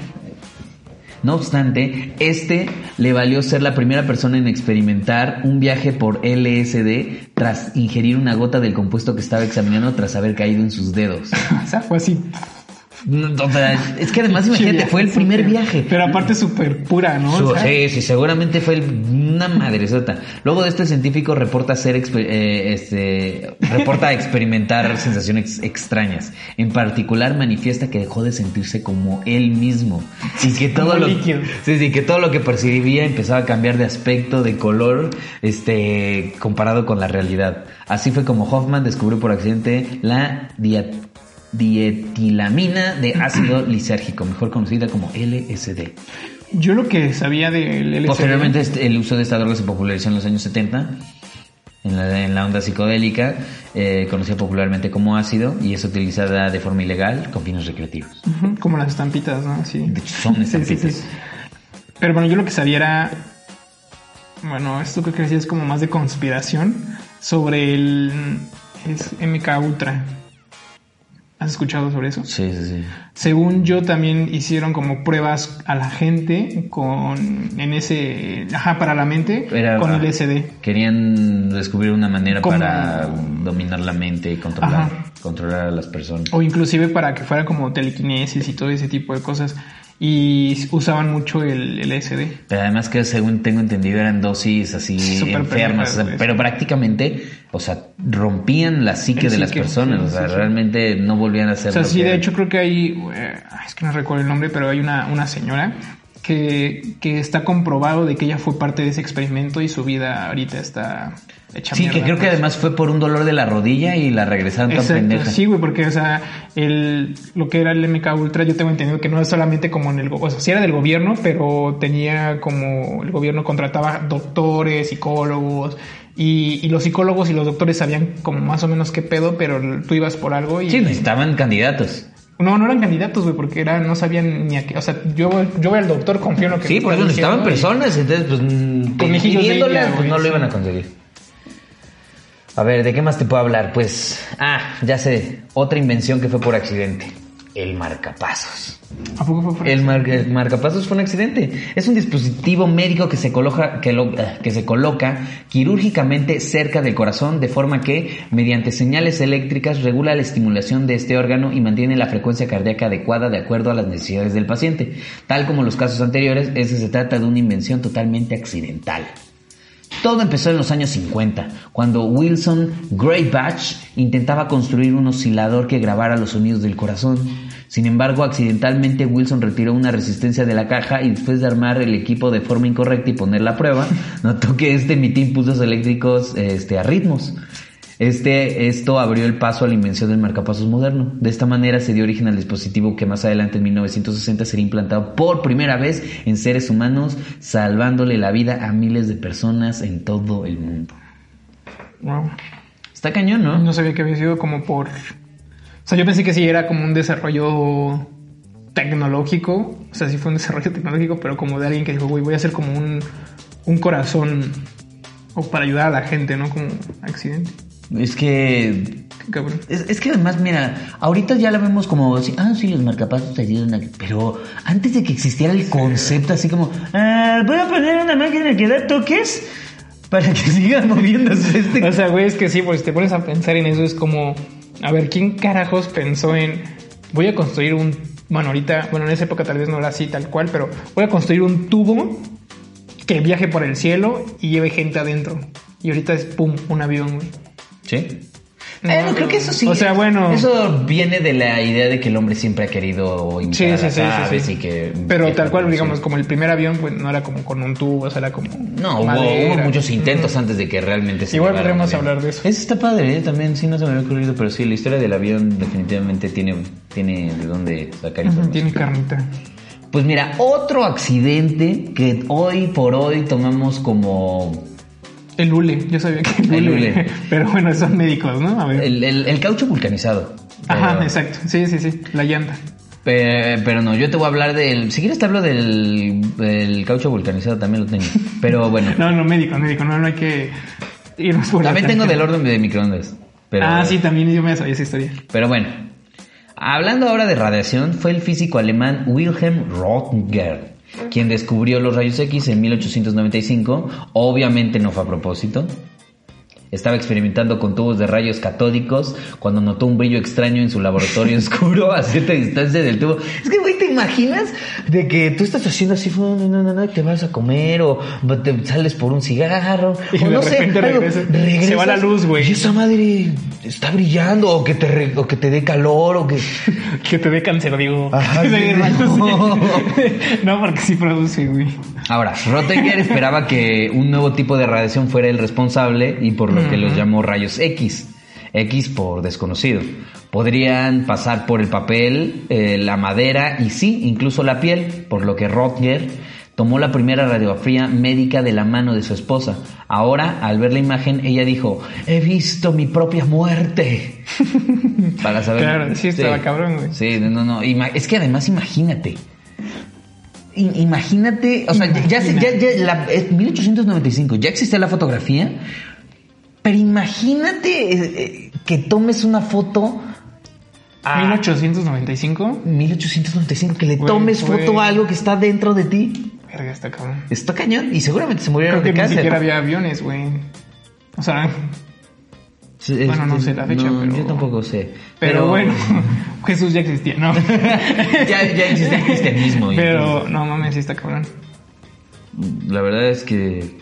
No obstante, este le valió ser la primera persona en experimentar un viaje por LSD tras ingerir una gota del compuesto que estaba examinando tras haber caído en sus dedos. *laughs* O sea, fue así. Es que además, imagínate, fue el primer viaje. Pero aparte súper pura, ¿no? sí, sí, seguramente fue una madresota. Luego de esto, el científico reporta ser eh, este, reporta *laughs* experimentar sensaciones extrañas. En particular, manifiesta que dejó de sentirse como él mismo. Y que todo lo, sí, sí, que todo lo que percibía empezaba a cambiar de aspecto, de color, este, comparado con la realidad. Así fue como Hoffman descubrió por accidente la diabetes dietilamina de ácido *clears throat* lisérgico, mejor conocida como LSD. Yo lo que sabía del LSD... Posteriormente este, el uso de esta droga se popularizó en los años 70 en la, onda psicodélica, eh, conocida popularmente como ácido, y es utilizada de forma ilegal con fines recreativos. como las estampitas, ¿no? Sí. De hecho, son *laughs* estampitas. Pero bueno, yo lo que sabía era... Bueno, esto que decía es como más de conspiración sobre el es MK Ultra. ¿Has escuchado sobre eso? Sí, sí, sí. Según yo también hicieron como pruebas a la gente con en ese ajá para la mente con el SD. Querían descubrir una manera para dominar la mente y controlar controlar a las personas. O inclusive para que fuera como telequinesis y todo ese tipo de cosas y usaban mucho el, el SD. Pero además que según tengo entendido eran dosis así enfermas, pero prácticamente, o sea, rompían la psique de las personas, o sea, realmente no volvían a ser... O sea, sí, de hecho creo que hay, eh, es que no recuerdo el nombre, pero hay una, una señora que, que está comprobado de que ella fue parte de ese experimento y su vida ahorita está sí, que creo que además fue por un dolor de la rodilla y la regresaron tan pendeja. Sí, güey, porque, o sea, el, lo que era el MK Ultra, yo tengo entendido que no es solamente como en el, o sea, sí era del gobierno, pero tenía como, el gobierno contrataba doctores, psicólogos, y, y, los psicólogos y los doctores sabían como más o menos qué pedo, pero tú ibas por algo y... Sí, necesitaban candidatos. No, no eran candidatos, güey, porque era, no sabían ni a qué. O sea, yo, yo voy al doctor, confío en lo que Sí, por eso necesitaban personas, entonces, pues, pues no lo iban a conseguir. A ver, ¿de qué más te puedo hablar? Pues, ah, ya sé, otra invención que fue por accidente. El marcapasos. ¿A poco fue el, marcapasos fue un accidente. Es un dispositivo médico que se, coloca, que, eh, que se coloca quirúrgicamente cerca del corazón de forma que, mediante señales eléctricas, regula la estimulación de este órgano y mantiene la frecuencia cardíaca adecuada de acuerdo a las necesidades del paciente. Tal como los casos anteriores, ese se trata de una invención totalmente accidental. Todo empezó en los años 50, cuando Wilson Greybach intentaba construir un oscilador que grabara los sonidos del corazón. Sin embargo, accidentalmente Wilson retiró una resistencia de la caja y después de armar el equipo de forma incorrecta y ponerla a prueba, *laughs* notó que este emitía impulsos eléctricos este, a ritmos. Este, esto abrió el paso a la invención del marcapasos moderno. De esta manera se dio origen al dispositivo que más adelante en 1960 sería implantado por primera vez en seres humanos, salvándole la vida a miles de personas en todo el mundo. Wow. Está cañón, ¿no? No sabía que había sido como por... O sea, yo pensé que sí era como un desarrollo tecnológico. O sea, sí fue un desarrollo tecnológico, pero como de alguien que dijo, güey, voy a hacer como un, un corazón o para ayudar a la gente, ¿no? Como accidente. Es que. Es, que además, mira, ahorita ya la vemos como ah, sí, los marcapasos ayudan Pero antes de que existiera el concepto, así como, ah, voy a poner una máquina que da toques para que *laughs* siga moviéndose este. O sea, güey, es que sí, pues te pones a pensar en eso, es como, a ver, ¿quién carajos pensó en, voy a construir un. Bueno, ahorita, bueno, en esa época tal vez no era así tal cual, pero voy a construir un tubo que viaje por el cielo y lleve gente adentro. Y ahorita es, pum, un avión, güey. Sí. No, creo que eso sí. O sea, bueno. Eso viene de la idea de que el hombre siempre ha querido imitar sí, sí, sí, sí, que. Pero tal cual, digamos, como el primer avión, pues no era como con un tubo, o sea, era como. No, hubo, muchos intentos antes de que realmente se. Igual podríamos hablar de eso. Eso está padre, ¿eh? también, sí, no se me había ocurrido, pero sí, la historia del avión definitivamente tiene, tiene de dónde sacar información. Tiene carnita. Pues mira, otro accidente que hoy por hoy tomamos como el hule, yo sabía que el hule. *laughs* Pero bueno, son médicos, ¿no? A ver. El, caucho vulcanizado. Ajá, exacto. Sí, sí, sí. La llanta. Pero, no, yo te voy a hablar del. Si quieres te hablo del, caucho vulcanizado, también lo tengo. *laughs* Pero bueno. no, no, médico, médico, no, no hay que irnos por También tengo del orden de microondas. ah, sí, también yo me sabía esa historia. Pero bueno. Hablando ahora de radiación, fue el físico alemán Wilhelm Röntgen quien descubrió los rayos X en 1895. Obviamente no fue a propósito. Estaba experimentando con tubos de rayos catódicos cuando notó un brillo extraño en su laboratorio *laughs* oscuro a cierta distancia del tubo. Es que, güey, ¿te imaginas de que tú estás haciendo así, no, no, no, no, te vas a comer o te sales por un cigarro y o de repente sé, algo, regresas, se va la luz, güey. Y esa madre está brillando o que te, re- o que te dé calor o que... *laughs* Que te dé cáncer, digo. Ajá, *laughs* no. no, porque sí produce, güey. Ahora, Rottinger esperaba que un nuevo tipo de radiación fuera el responsable y por lo que los llamó rayos X. X por desconocido. Podrían pasar por el papel, eh, la madera y sí, incluso la piel, por lo que Rottinger tomó la primera radiografía médica de la mano de su esposa. Ahora, al ver la imagen, ella dijo, he visto mi propia muerte. *laughs* Para saber. Claro, sí, estaba cabrón, güey. Sí, no, no. Es que además, imagínate. Imagínate, o sea, ya- ya, ya, ya, la, es 1895, ya existía la fotografía, pero imagínate eh, eh, que tomes una foto a 1895. 1895, que le Güey, tomes güey. foto a algo que está dentro de ti. Verga, está cabrón. Está cañón y seguramente se murieron Creo que de ni cáncer. siquiera había aviones, güey. O sea, Sí, Bueno, no este, sé la fecha, no, pero- Yo tampoco sé. pero, bueno, *laughs* Jesús ya existía, ¿no? *laughs* ya, ya existía el cristianismo. Pero no mames, sí está cabrón. La verdad es que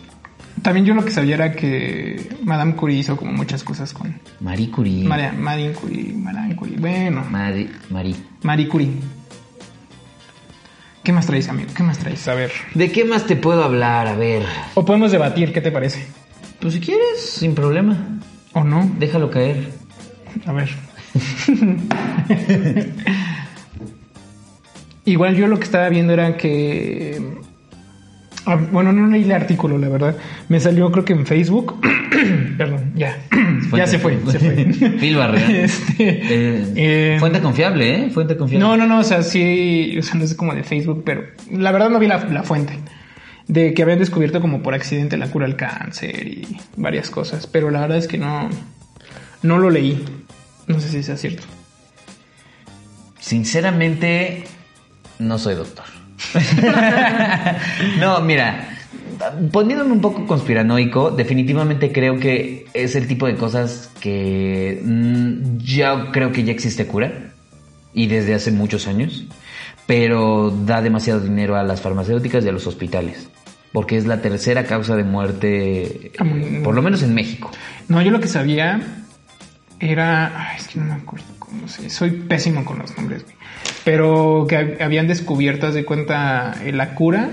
También yo lo que sabía era que Madame Curie hizo como muchas cosas con Marie Curie. María, Marie Curie, Madame Curie. Bueno, Marie, Marie. Marie Curie. ¿Qué más traes, amigo? ¿Qué más traes? A ver. ¿De qué más te puedo hablar? A ver. O podemos debatir, ¿qué te parece? Pues si quieres, sin problema. ¿O no? Déjalo caer. A ver. *laughs* Igual yo lo que estaba viendo era que... ah, Bueno, no leí el artículo, la verdad. Me salió creo que en Facebook. *clears throat* Perdón, ya. ya se fue, se fue. *laughs* Phil Barrera. *laughs* Este, Eh, eh, fuente confiable, ¿eh? Fuente confiable. No, no, no, o sea, sí, o sea, no es como de Facebook, pero la verdad no vi la, la fuente. De que habían descubierto como por accidente la cura al cáncer y varias cosas, pero la verdad es que no, no lo leí. No sé si sea cierto. Sinceramente, no soy doctor. *laughs* no, mira, poniéndome un poco conspiranoico, definitivamente creo que es el tipo de cosas que mm, ya creo que ya existe cura y desde hace muchos años, pero da demasiado dinero a las farmacéuticas y a los hospitales. Porque es la tercera causa de muerte, Mm. por lo menos en México. No, yo lo que sabía era. Ay, es que no me acuerdo cómo se. Soy pésimo con los nombres, güey. Pero que hab- habían descubierto, haz de cuenta, eh, la cura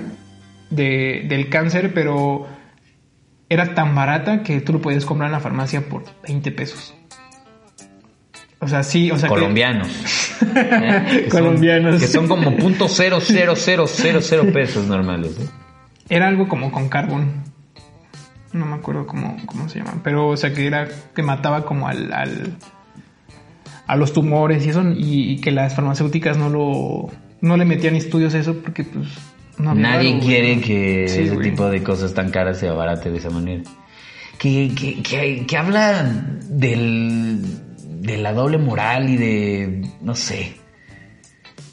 de, del cáncer, pero era tan barata que tú lo podías comprar en la farmacia por 20 pesos. O sea, sí, o sea. que- Colombianos. *laughs* ¿eh? Que son- Colombianos. que son como punto cero cero cero cero cero pesos normales. ¿eh? Era algo como con carbón. No me acuerdo cómo, cómo se llama. Pero, o sea, que era que mataba como al, al- a los tumores y eso. Y, y que las farmacéuticas no lo no le metían estudios a eso porque, pues, no había Nadie güey. quiere que Sí, ese güey. tipo de cosas tan caras se abarate de esa manera. Que, que, que, que habla del, de la doble moral y de, no sé.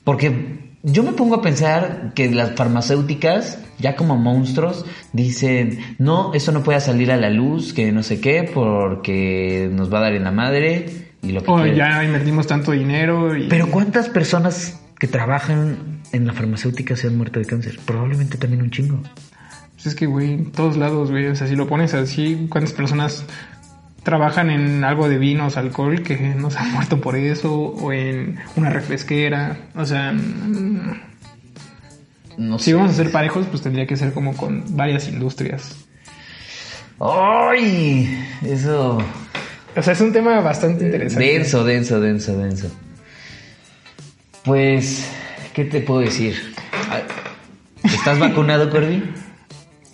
Porque yo me pongo a pensar que las farmacéuticas, ya como monstruos, dicen, no, eso no puede salir a la luz, que no sé qué, porque nos va a dar en la madre y lo que O quieras". ya invertimos tanto dinero y... Pero ¿cuántas personas que trabajan en la farmacéutica se han muerto de cáncer? Probablemente también un chingo. Pues es que, güey, en todos lados, güey. O sea, si lo pones así, ¿cuántas personas trabajan en algo de vinos, alcohol, que no se han muerto por eso? O en una refresquera. O sea, mm, No si sé. vamos a ser parejos, pues tendría que ser como con varias industrias. ¡Ay! Eso. O sea, es un tema bastante interesante. Denso, denso, denso, denso. Pues, ¿qué te puedo decir? Ah, ¿Estás vacunado, Corby?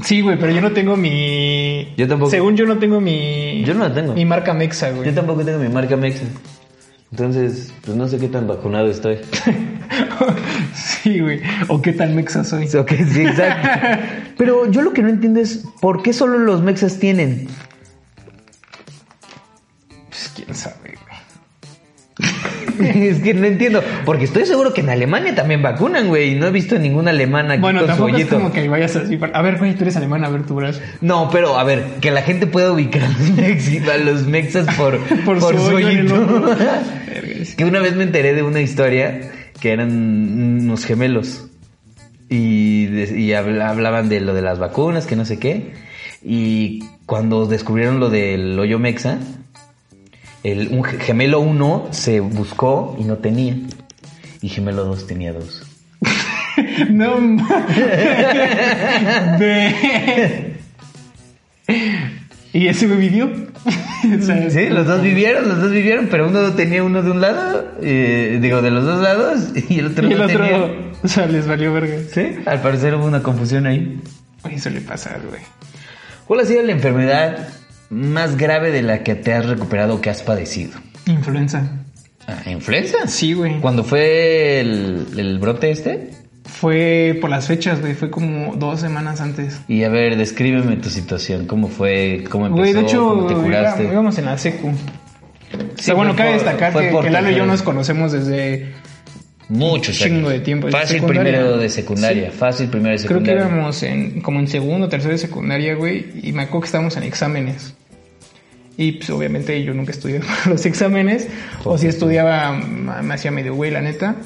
Sí, güey, pero yo no tengo mi... Yo tampoco. Según yo no tengo mi... Yo no la tengo. Mi marca Mexa, güey. Yo tampoco tengo mi marca Mexa. Entonces, pues no sé qué tan vacunado estoy. *laughs* sí, güey. O qué tal Mexa soy. Ok, sí, exacto. *laughs* Pero yo lo que no entiendo es por qué solo los mexas tienen. Pues quién sabe. *laughs* es que no entiendo. Porque estoy seguro que en Alemania también vacunan, güey. No he visto a ningún alemán aquí Bueno, tampoco es como que vayas así. para- A ver, güey, tú eres alemán, a ver tu brazo. No, pero a ver, que la gente pueda ubicar a los, mexas por, *laughs* Por por, su hoyito. *laughs* que una vez me enteré de una historia que eran unos gemelos. Y, de- y habla- hablaban de lo de las vacunas, que no sé qué. Y cuando descubrieron lo del hoyo mexa, el, un ge- gemelo 1 se buscó y no tenía. Y gemelo 2 tenía dos. *laughs* No ma- Ve. *laughs* ¿Y ese güey vivió? O *laughs* sea, Sí, los dos vivieron, los dos vivieron, pero uno tenía uno de un lado, eh, digo, de los dos lados, y el otro Y el no otro, tenía. o sea, les valió verga. Sí, al parecer hubo una confusión ahí. Oye, suele pasar, güey. ¿Cuál ha sido la enfermedad más grave de la que te has recuperado o que has padecido? Influenza. Ah, ¿Influenza? Sí, güey. ¿Cuándo fue el, el brote este? Fue por las fechas, güey. Fue como dos semanas antes. Y a ver, descríbeme tu situación. ¿Cómo fue? ¿Cómo empezó? Güey, de hecho, ¿Cómo te curaste? iba- íbamos en la secu. O Sí, sea, bueno, cabe destacar fue que, que Lalo y yo nos conocemos desde Muchos chingo años. de tiempo, Fácil secundaria. primero de secundaria. Fácil primero de Creo que secundaria. íbamos en, como en segundo, tercero de secundaria, güey, y me acuerdo que estábamos en exámenes. Y pues obviamente yo nunca estudié *laughs* para los exámenes, o si estudiaba me hacía medio güey, la neta.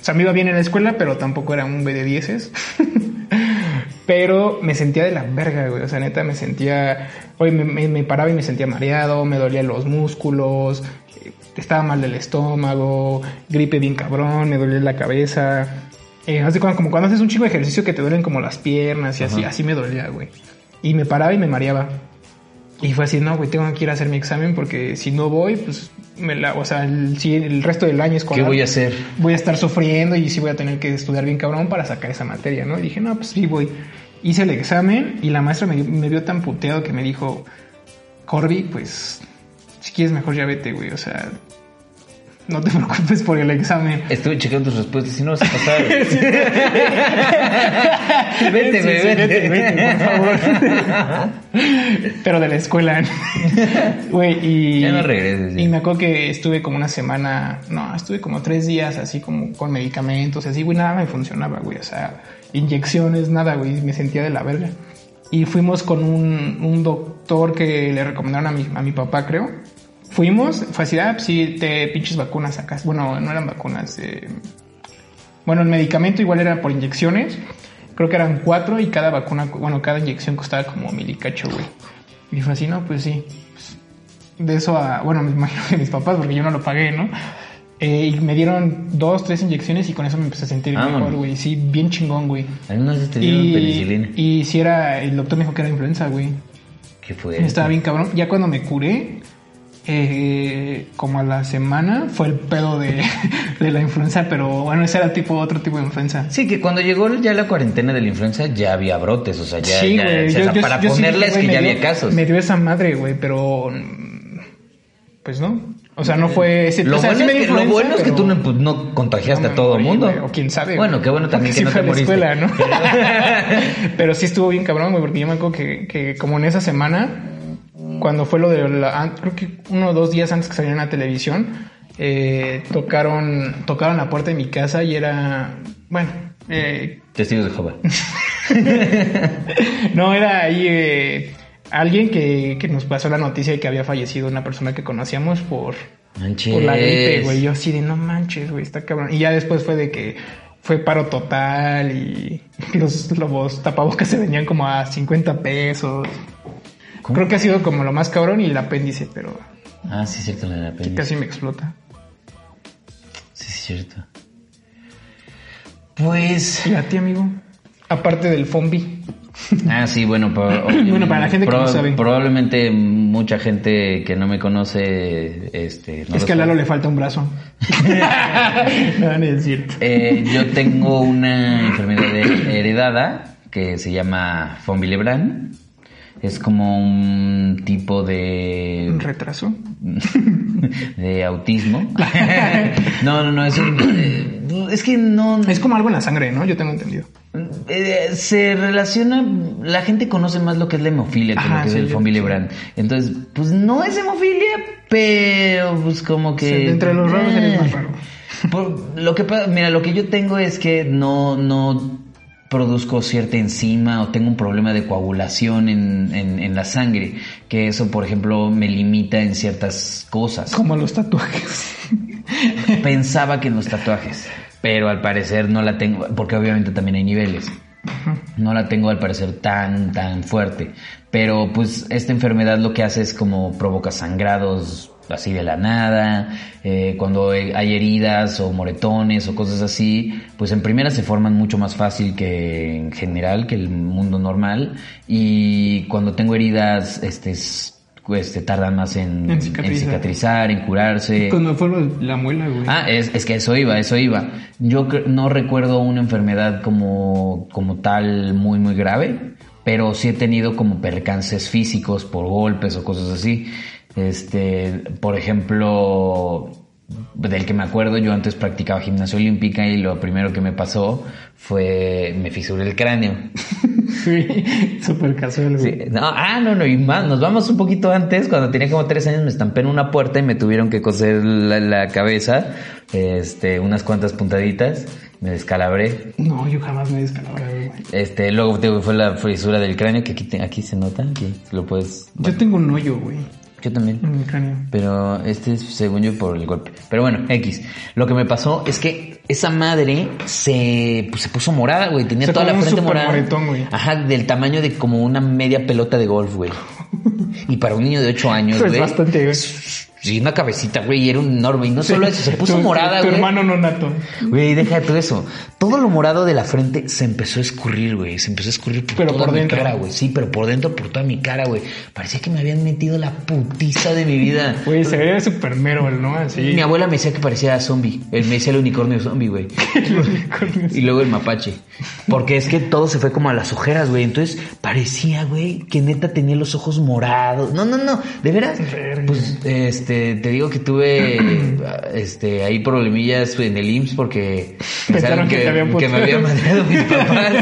O sea, me iba bien en la escuela, pero tampoco era un B de dieces. *laughs* pero me sentía de la verga, güey. O sea, neta, me sentía... Oye, me, me- me paraba y me sentía mareado, me dolían los músculos, estaba mal del estómago, gripe bien cabrón, me dolía la cabeza. Eh, de cuenta, como cuando haces un chingo de ejercicio que te duelen como las piernas y así, Ajá. así me dolía, güey. Y me paraba y me mareaba. Y fue así, no, güey, tengo que ir a hacer mi examen porque si no voy, pues, me la, o sea, el, si el resto del año es ¿Qué voy a hacer? Voy a estar sufriendo y sí voy a tener que estudiar bien cabrón para sacar esa materia, ¿no? Y dije, no, pues sí voy. Hice el examen y la maestra me, me vio tan puteado que me dijo, Corby, pues, quieres mejor ya vete, güey, o sea, no te *laughs* preocupes por el examen. Estuve checando tus respuestas y no vas a pasar. vete, Sí, vete. vete, vete, por favor. *laughs* Pero de la escuela. Güey, y. Ya no regreses. Y me acuerdo que estuve como una semana. No, estuve como tres días así como con medicamentos, así, güey, nada me funcionaba, güey. O sea, inyecciones, nada, güey. Me sentía de la verga. Y fuimos con un, un doctor que le recomendaron a mi, a mi papá, creo. Fuimos, fue así, ah, pues sí, te pinches vacunas acá. Bueno, no eran vacunas. eh, bueno, el medicamento igual era por inyecciones. Creo que eran cuatro y cada vacuna, bueno, cada inyección costaba como mil y cacho, güey. Y fue así, no, pues sí. Pues, de eso a, bueno, me imagino que mis papás, porque yo no lo pagué, ¿no? Eh, y me dieron dos, tres inyecciones y con eso me empecé a sentir Vámonos. mejor, güey. Sí, bien chingón, güey. Algunas veces te dieron penicilina. Y, y si era, el doctor me dijo que era influenza, güey. ¿Qué fue? Estaba bien cabrón. Ya cuando me curé, eh, como a la semana, fue el pedo de, *laughs* de la influenza, pero bueno, ese era tipo otro tipo de influenza. Sí, que cuando llegó ya la cuarentena de la influenza ya había brotes, o sea, ya, sí, ya- güey. o sea, para sí ponerle dije, es güey, que ya dio- había casos. Me dio esa madre, güey, pero. Pues no. O sea, no fue ese. Lo, o sea, bueno, sí es que, lo bueno es que tú no, pues, no contagiaste no a todo el mundo. güey, o quién sabe. Bueno, qué bueno también *laughs* que no sí te fue a la moriste. escuela, ¿no? *laughs* pero sí estuvo bien cabrón, güey, porque yo me acuerdo que, que como en esa semana, cuando fue lo de la. Creo que uno o dos días antes que saliera en la televisión, eh, tocaron, tocaron la puerta de mi casa y era. Bueno, eh, Testigos de Jehová. *laughs* no, era ahí eh, alguien que, que nos pasó la noticia de que había fallecido una persona que conocíamos por, Manches. por la gripe, güey. Yo así de no manches, güey, está cabrón. Y ya después fue de que fue paro total y *laughs* los, los tapabocas se vendían como a 50 pesos. ¿Cómo? Creo que ha sido como lo más cabrón y el apéndice, pero Ah, sí, es cierto, la de la que casi me explota. Sí, es cierto. Pues. ¿Y a ti, amigo? Aparte del Fombi. Ah, sí, bueno, *clears throat* Bueno, para la gente que no sabe. Probablemente mucha gente que no me conoce, este, no es que a sabe. Lalo le falta un brazo. *laughs* no van a decir. Eh, yo tengo una enfermedad he- heredada que se llama von Willebrand. Es como un tipo Un de retraso. *laughs* de autismo. *laughs* no, no, no, es un, eh, es que no Es como algo en la sangre, ¿no? Yo tengo entendido. eh, se relaciona, la gente conoce más lo que es la hemofilia que lo que es el von Willebrand. Entonces, pues no es hemofilia, pero pues como que... entre los raros eres más raro. lo que mira, lo que yo tengo es que no, no produzco cierta enzima o tengo un problema de coagulación en, en, la sangre, que eso, por ejemplo, me limita en ciertas cosas. Como los tatuajes. *laughs* Pensaba que en los tatuajes, pero al parecer no la tengo, porque obviamente también hay niveles. No la tengo al parecer tan, tan fuerte. Pero pues esta enfermedad lo que hace es como provoca sangrados así de la nada, eh, cuando hay heridas o moretones o cosas así, pues en primera se forman mucho más fácil que en general, que el mundo normal, y cuando tengo heridas, este, este tardan más en, cicatrizar. en, curarse. Cuando fue la muela, güey. Ah, es, es que eso iba, eso iba. Yo no recuerdo una enfermedad como, como tal muy, muy grave, pero sí he tenido como percances físicos por golpes o cosas así. Este, por ejemplo, del que me acuerdo, yo antes practicaba gimnasia olímpica y lo primero que me pasó fue me fisuré el cráneo. *laughs* Sí, súper casual. No, ah, no, no, y más, nos vamos un poquito antes, cuando tenía como tres años me estampé en una puerta y me tuvieron que coser la, cabeza, este, unas cuantas puntaditas me descalabré. No, yo jamás me descalabré, Este, luego fue la fisura del cráneo que aquí, aquí se nota, aquí lo puedes. Yo tengo un hoyo, güey. Yo también. Pero este es según yo por el golpe. Pero bueno, X. Lo que me pasó es que esa madre se, pues, se puso morada, güey. Tenía toda la frente morada. Ajá, del tamaño de como una media pelota de golf, güey. *laughs* y para un niño de 8 años, güey. Es bastante, güey. Sí, una cabecita, güey, era un enorme. Y no solo eso, se puso morada, güey. Tu hermano no nato. Güey, deja de todo eso. Todo lo morado de la frente se empezó a escurrir, güey. Se empezó a escurrir por toda mi cara, güey. Sí, pero por dentro, por toda mi cara, güey. Parecía que me habían metido la putiza de mi vida. *laughs* Güey, se veía súper mero, ¿no? Así. Mi abuela me decía que parecía zombie. Él me decía el unicornio zombie, güey. *laughs* y luego el mapache. Porque es que todo se fue como a las ojeras, güey. Entonces parecía, güey, que neta tenía los ojos morados. No, no, no. De veras. Pues, este este, te digo que tuve *clears throat* este, ahí problemillas en el IMSS porque pensaron que, que, me habían mandado mis *laughs* papás.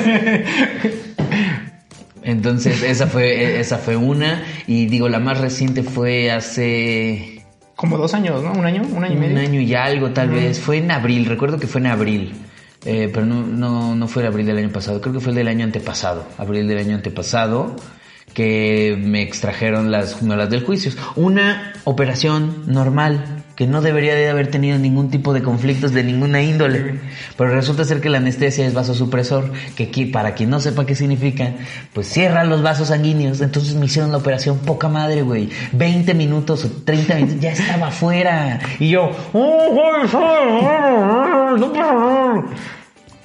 Entonces, esa fue, esa fue una. Y digo, la más reciente fue hace. Como dos años, ¿no? Un año, un año y medio. Un año y algo, tal vez. Fue en abril, recuerdo que fue en abril. Eh, pero no, no, no fue el abril del año pasado, creo que fue el del año antepasado. Abril del año antepasado que me extrajeron las muelas del juicio. Una operación normal que no debería de haber tenido ningún tipo de conflictos de ninguna índole. Pero resulta ser que la anestesia es vasosupresor, que aquí, para quien no sepa qué significa, pues cierra los vasos sanguíneos. Entonces me hicieron la operación poca madre, güey. 20 minutos o 30 minutos, ya estaba afuera. Y yo,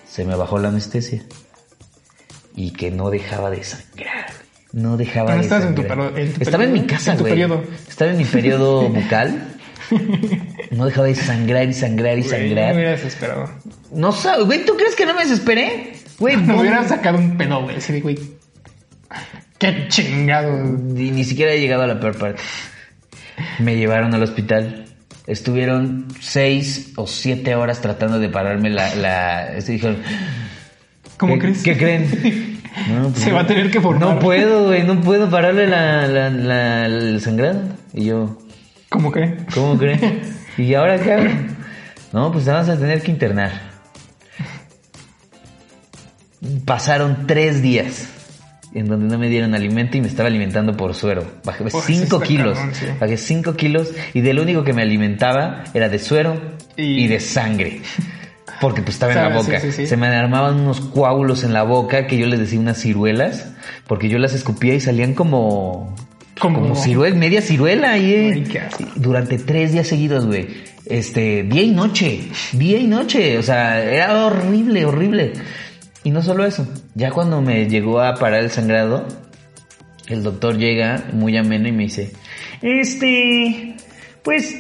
se me bajó la anestesia. Y que no dejaba de sangrar. No dejaba de estabas en tu, Estaba en mi casa, güey. Estaba en mi periodo *laughs* bucal. No dejaba de sangrar y sangrar y sangrar. Me hubiera desesperado. No sabes, güey, ¿tú crees que no me desesperé? Güey, *laughs* me hubiera sacado un pedo, güey. Ese güey. Qué chingado. Y ni siquiera he llegado a la peor parte. Me llevaron al hospital. Estuvieron seis o siete horas tratando de pararme la. la... Dijeron. ¿Cómo crees? ¿Qué creen? *laughs* Pues se va a tener que formar. No puedo, güey, no puedo pararle la, la, el sangrado. Y yo. ¿Cómo cree? ¿Cómo cree? *laughs* ¿Y ahora qué hago? No, pues te vas a tener que internar. Pasaron tres días en donde no me dieron alimento y me estaba alimentando por suero. Bajé cinco kilos. Bajé cinco kilos y de lo único que me alimentaba era de suero y de sangre porque pues estaba en la boca. Se me armaban unos coágulos en la boca que yo les decía unas ciruelas, porque yo las escupía y salían como como ciruela, media ciruela y durante tres días seguidos, güey. Este, día y noche, día y noche, o sea, era horrible, horrible. Y no solo eso, ya cuando me llegó a parar el sangrado, el doctor llega muy ameno y me dice, este, pues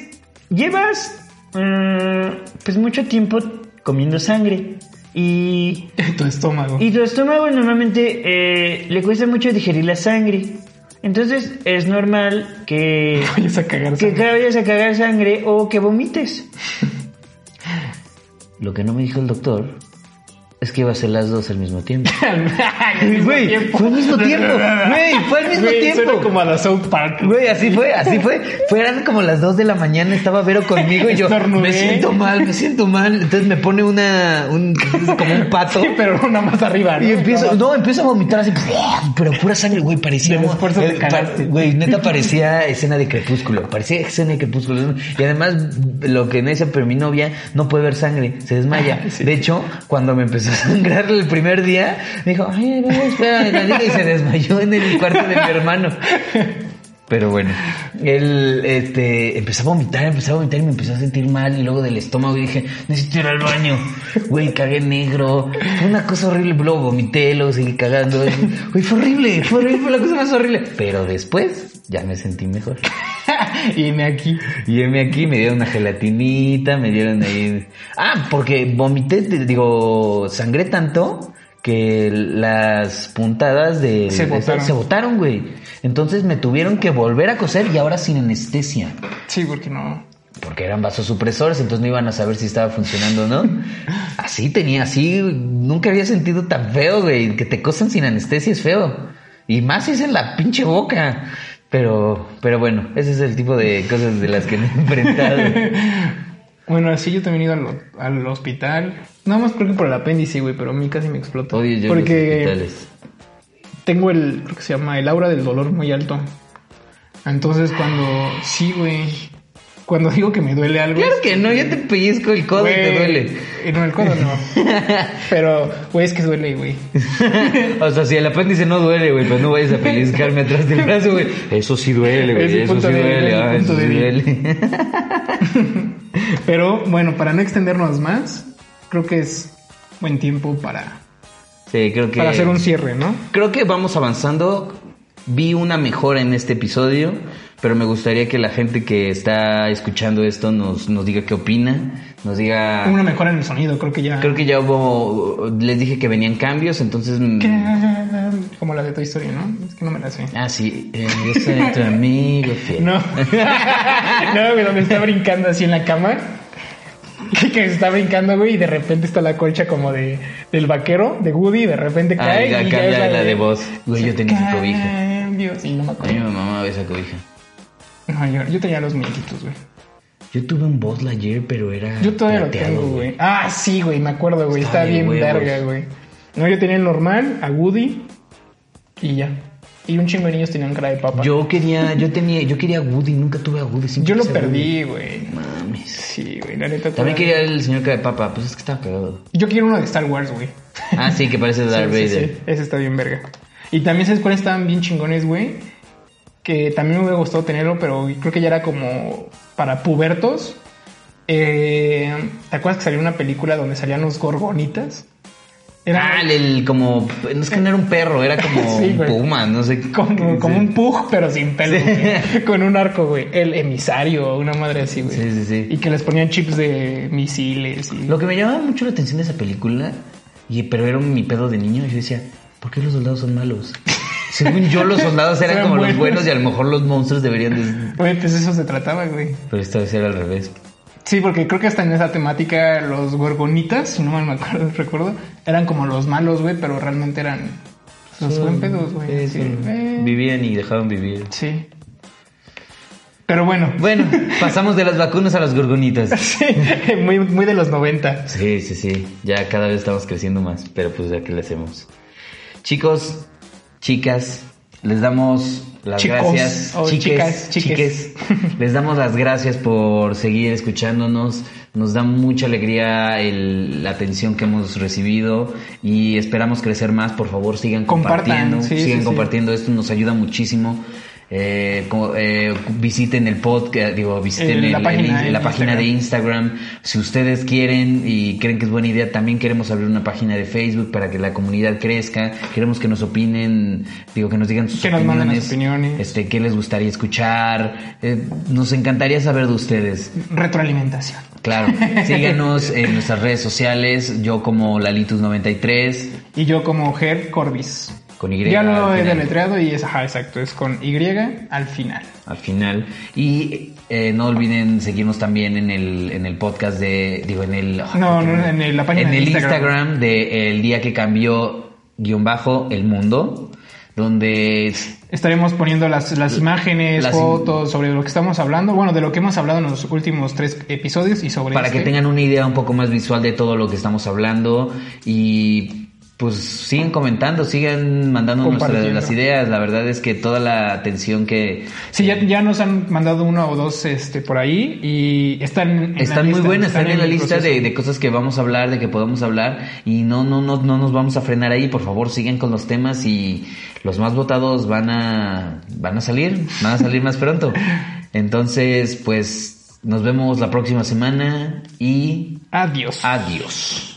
llevas mm, pues mucho tiempo comiendo sangre. Y. *laughs* tu estómago. Y tu estómago normalmente eh, le cuesta mucho digerir la sangre. Entonces es normal que. *laughs* Vayas a cagar sangre. Que vayas a cagar sangre o que vomites. *laughs* Lo que no me dijo el doctor Es que iba a ser las dos al mismo tiempo. *laughs* Güey, fue al mismo tiempo. Güey, fue al mismo tiempo. suena como a la South Park. Güey, así fue, así fue. Fueran como las 2 de la mañana, estaba Vero conmigo y yo Estornudé. me siento mal, me siento mal. Entonces me pone una, un, como un pato. *laughs* Sí, pero una más arriba, ¿no? Y empiezo, no, empiezo a vomitar así, pero pura sangre, güey, parecía. Güey, neta parecía escena de crepúsculo, parecía escena de crepúsculo. Y además, lo que me dice, pero mi novia no puede ver sangre, se desmaya. *laughs* Sí. De hecho, cuando me *laughs* empezó sangrar el primer día, me dijo, ay, no, espera, tantito", y se desmayó en el cuarto de mi hermano. Pero bueno, él este, empezó a vomitar, empezó a vomitar y me empezó a sentir mal. Y luego del estómago y dije, necesito ir al baño. Güey, cagué negro. Fue una cosa horrible. Luego vomité, luego seguí cagando. Güey, fue horrible, fue horrible, fue la cosa más horrible. Pero después ya me sentí mejor. *laughs* y me aquí. Y heme aquí, me dieron una gelatinita, me dieron ahí... Ah, porque vomité, digo, sangré tanto que las puntadas de... Se botaron. se botaron, güey. Entonces me tuvieron que volver a coser y ahora sin anestesia. Sí, porque no. Porque eran vasosupresores, entonces no iban a saber si estaba funcionando o no. Así tenía, así, nunca había sentido tan feo, güey. Que te cosan sin anestesia es feo. Y más si es en la pinche boca. Pero, pero bueno, ese es el tipo de cosas de las que me he enfrentado. *laughs* Bueno, así yo también he ido al, al hospital. Nada más creo que por el apéndice, güey, pero a mí casi me explotó. Odio yo porque los hospitales. Tengo el, creo que se llama el aura del dolor muy alto. Entonces cuando, sí, güey, cuando digo que me duele algo... Claro que no, yo te pellizco el codo y te duele. eh, No, el codo no. *laughs* Pero, güey, es que duele, güey. *laughs* o sea, si el apéndice no duele, güey, pues no vayas a pellizcarme atrás del brazo, güey. Eso sí duele, güey. el Eso sí duele, ah, eso sí duele. Pero, bueno, para no extendernos más, creo que es buen tiempo para, Sí, creo que... para hacer un cierre, ¿no? Creo que vamos avanzando. Vi una mejora en este episodio, pero me gustaría que la gente que está escuchando esto nos, nos diga qué opina, nos diga... Una mejora en el sonido, creo que ya... Creo que ya hubo... Les dije que venían cambios, entonces... mm, Como la de Toy Story, ¿no? Es que no me la sé. Ah, sí, eh, yo soy tu *laughs* amigo fiel. No. *laughs* no, güey, donde está brincando así en la cama. *laughs* Que, que está brincando, güey, y de repente está la colcha como de del vaquero, de Woody, y de repente Ah, cae. y ya y cambia es la de voz. Güey, yo tenía esa cobija. Cambio. Sí, no me A acuerdo. mí me mamaba esa cobija. No, yo, yo tenía los muñequitos, güey. Yo tuve un Buzz Lightyear, pero era Yo todavía lo plateado, tengo, güey. Ah, sí, güey, me acuerdo, güey. Está bien verga, güey. No, yo tenía el normal, a Woody, y ya. Y un chingo de niños tenían cara de papa. Yo quería, yo tenía, yo quería a Woody, nunca tuve a Woody. Yo lo perdí, güey. Mames. Sí, güey, la neta. También quería el señor cara de papa, pues es que estaba cagado. Yo quiero uno de Star Wars, güey. Ah, sí, que parece *laughs* Darth Sí, sí, Vader. sí, ese está bien verga. Y también sabes cuáles estaban bien chingones, güey. Que también me hubiera gustado tenerlo, pero creo que ya era como para pubertos. Eh, ¿Te acuerdas que salió una película donde salían los gorgonitas? Era Ah, el, como, no es que no era un perro, era como *laughs* Sí, un puma, no sé. qué- como, como sí. un pug, pero sin pelo. Sí. Con un arco, güey. El emisario, una madre así, güey. Sí, sí, sí. Y que les ponían chips de misiles. Y... Lo que me llamaba mucho la atención de esa película, y, pero era mi pedo de niño, yo decía, ¿por qué los soldados son malos? *laughs* Según yo, los soldados eran como los buenos. buenos y a lo mejor los monstruos deberían de... Güey, pues eso se trataba, güey. Pero esta vez era al revés. Sí, porque creo que hasta en esa temática los gorgonitas, si no mal me acuerdo, *laughs* recuerdo, eran como los malos, güey, pero realmente eran los buen pedos, güey. Sí, eh, Vivían y dejaban vivir. sí. Pero bueno, Bueno, *laughs* pasamos de las vacunas a las gorgonitas. *laughs* sí, muy, muy de los 90. Sí, sí, sí. Ya cada vez estamos creciendo más, pero pues ya que le hacemos. Chicos, chicas, les damos las Chicos, gracias. o Chiques, chicas, chiques. chiques. *laughs* les damos las gracias por seguir escuchándonos. Nos da mucha alegría el- la atención que hemos recibido y esperamos crecer más. Por favor, sigan Compartan, compartiendo. sí, sigan sí, sí. compartiendo. Esto nos ayuda muchísimo. Eh, eh, visiten el podcast, digo, visiten la el- página el- en la página de Instagram. Si ustedes quieren y creen que es buena idea, también queremos abrir una página de Facebook para que la comunidad crezca. Queremos que nos opinen, digo, que nos digan sus Que nos opiniones. las opiniones. Este, qué les gustaría escuchar. Eh, nos encantaría saber de ustedes. Retroalimentación. Claro, *laughs* síganos en nuestras redes sociales. Yo como Lalitus93. Y yo como Ger Corbis. Con Y. Ya lo he deletreado y es, ajá, exacto, es con Y al final. Al final. Y eh, no olviden seguirnos también en el, en el podcast de, digo, en el... No, no, en la página En el Instagram, de El Día que Cambió, guion bajo, El Mundo, donde... Estaremos poniendo las, las imágenes, fotos sobre lo que estamos hablando, bueno, de lo que hemos hablado en los últimos tres episodios y sobre... Para que este. tengan una idea un poco más visual de todo lo que estamos hablando y pues siguen comentando, siguen mandando las ideas. La verdad es que toda la atención que... Sí, ya, ya nos han mandado uno o dos este, por ahí y están... están muy buenas, están, en, la lista de, de, cosas que vamos a hablar, de que podemos hablar y no, no, no, no nos vamos a frenar ahí. Por favor, sigan con los temas y los más votados van a, van a salir, van a salir más pronto. *laughs* Entonces, pues nos vemos la próxima semana y... Adiós. Adiós.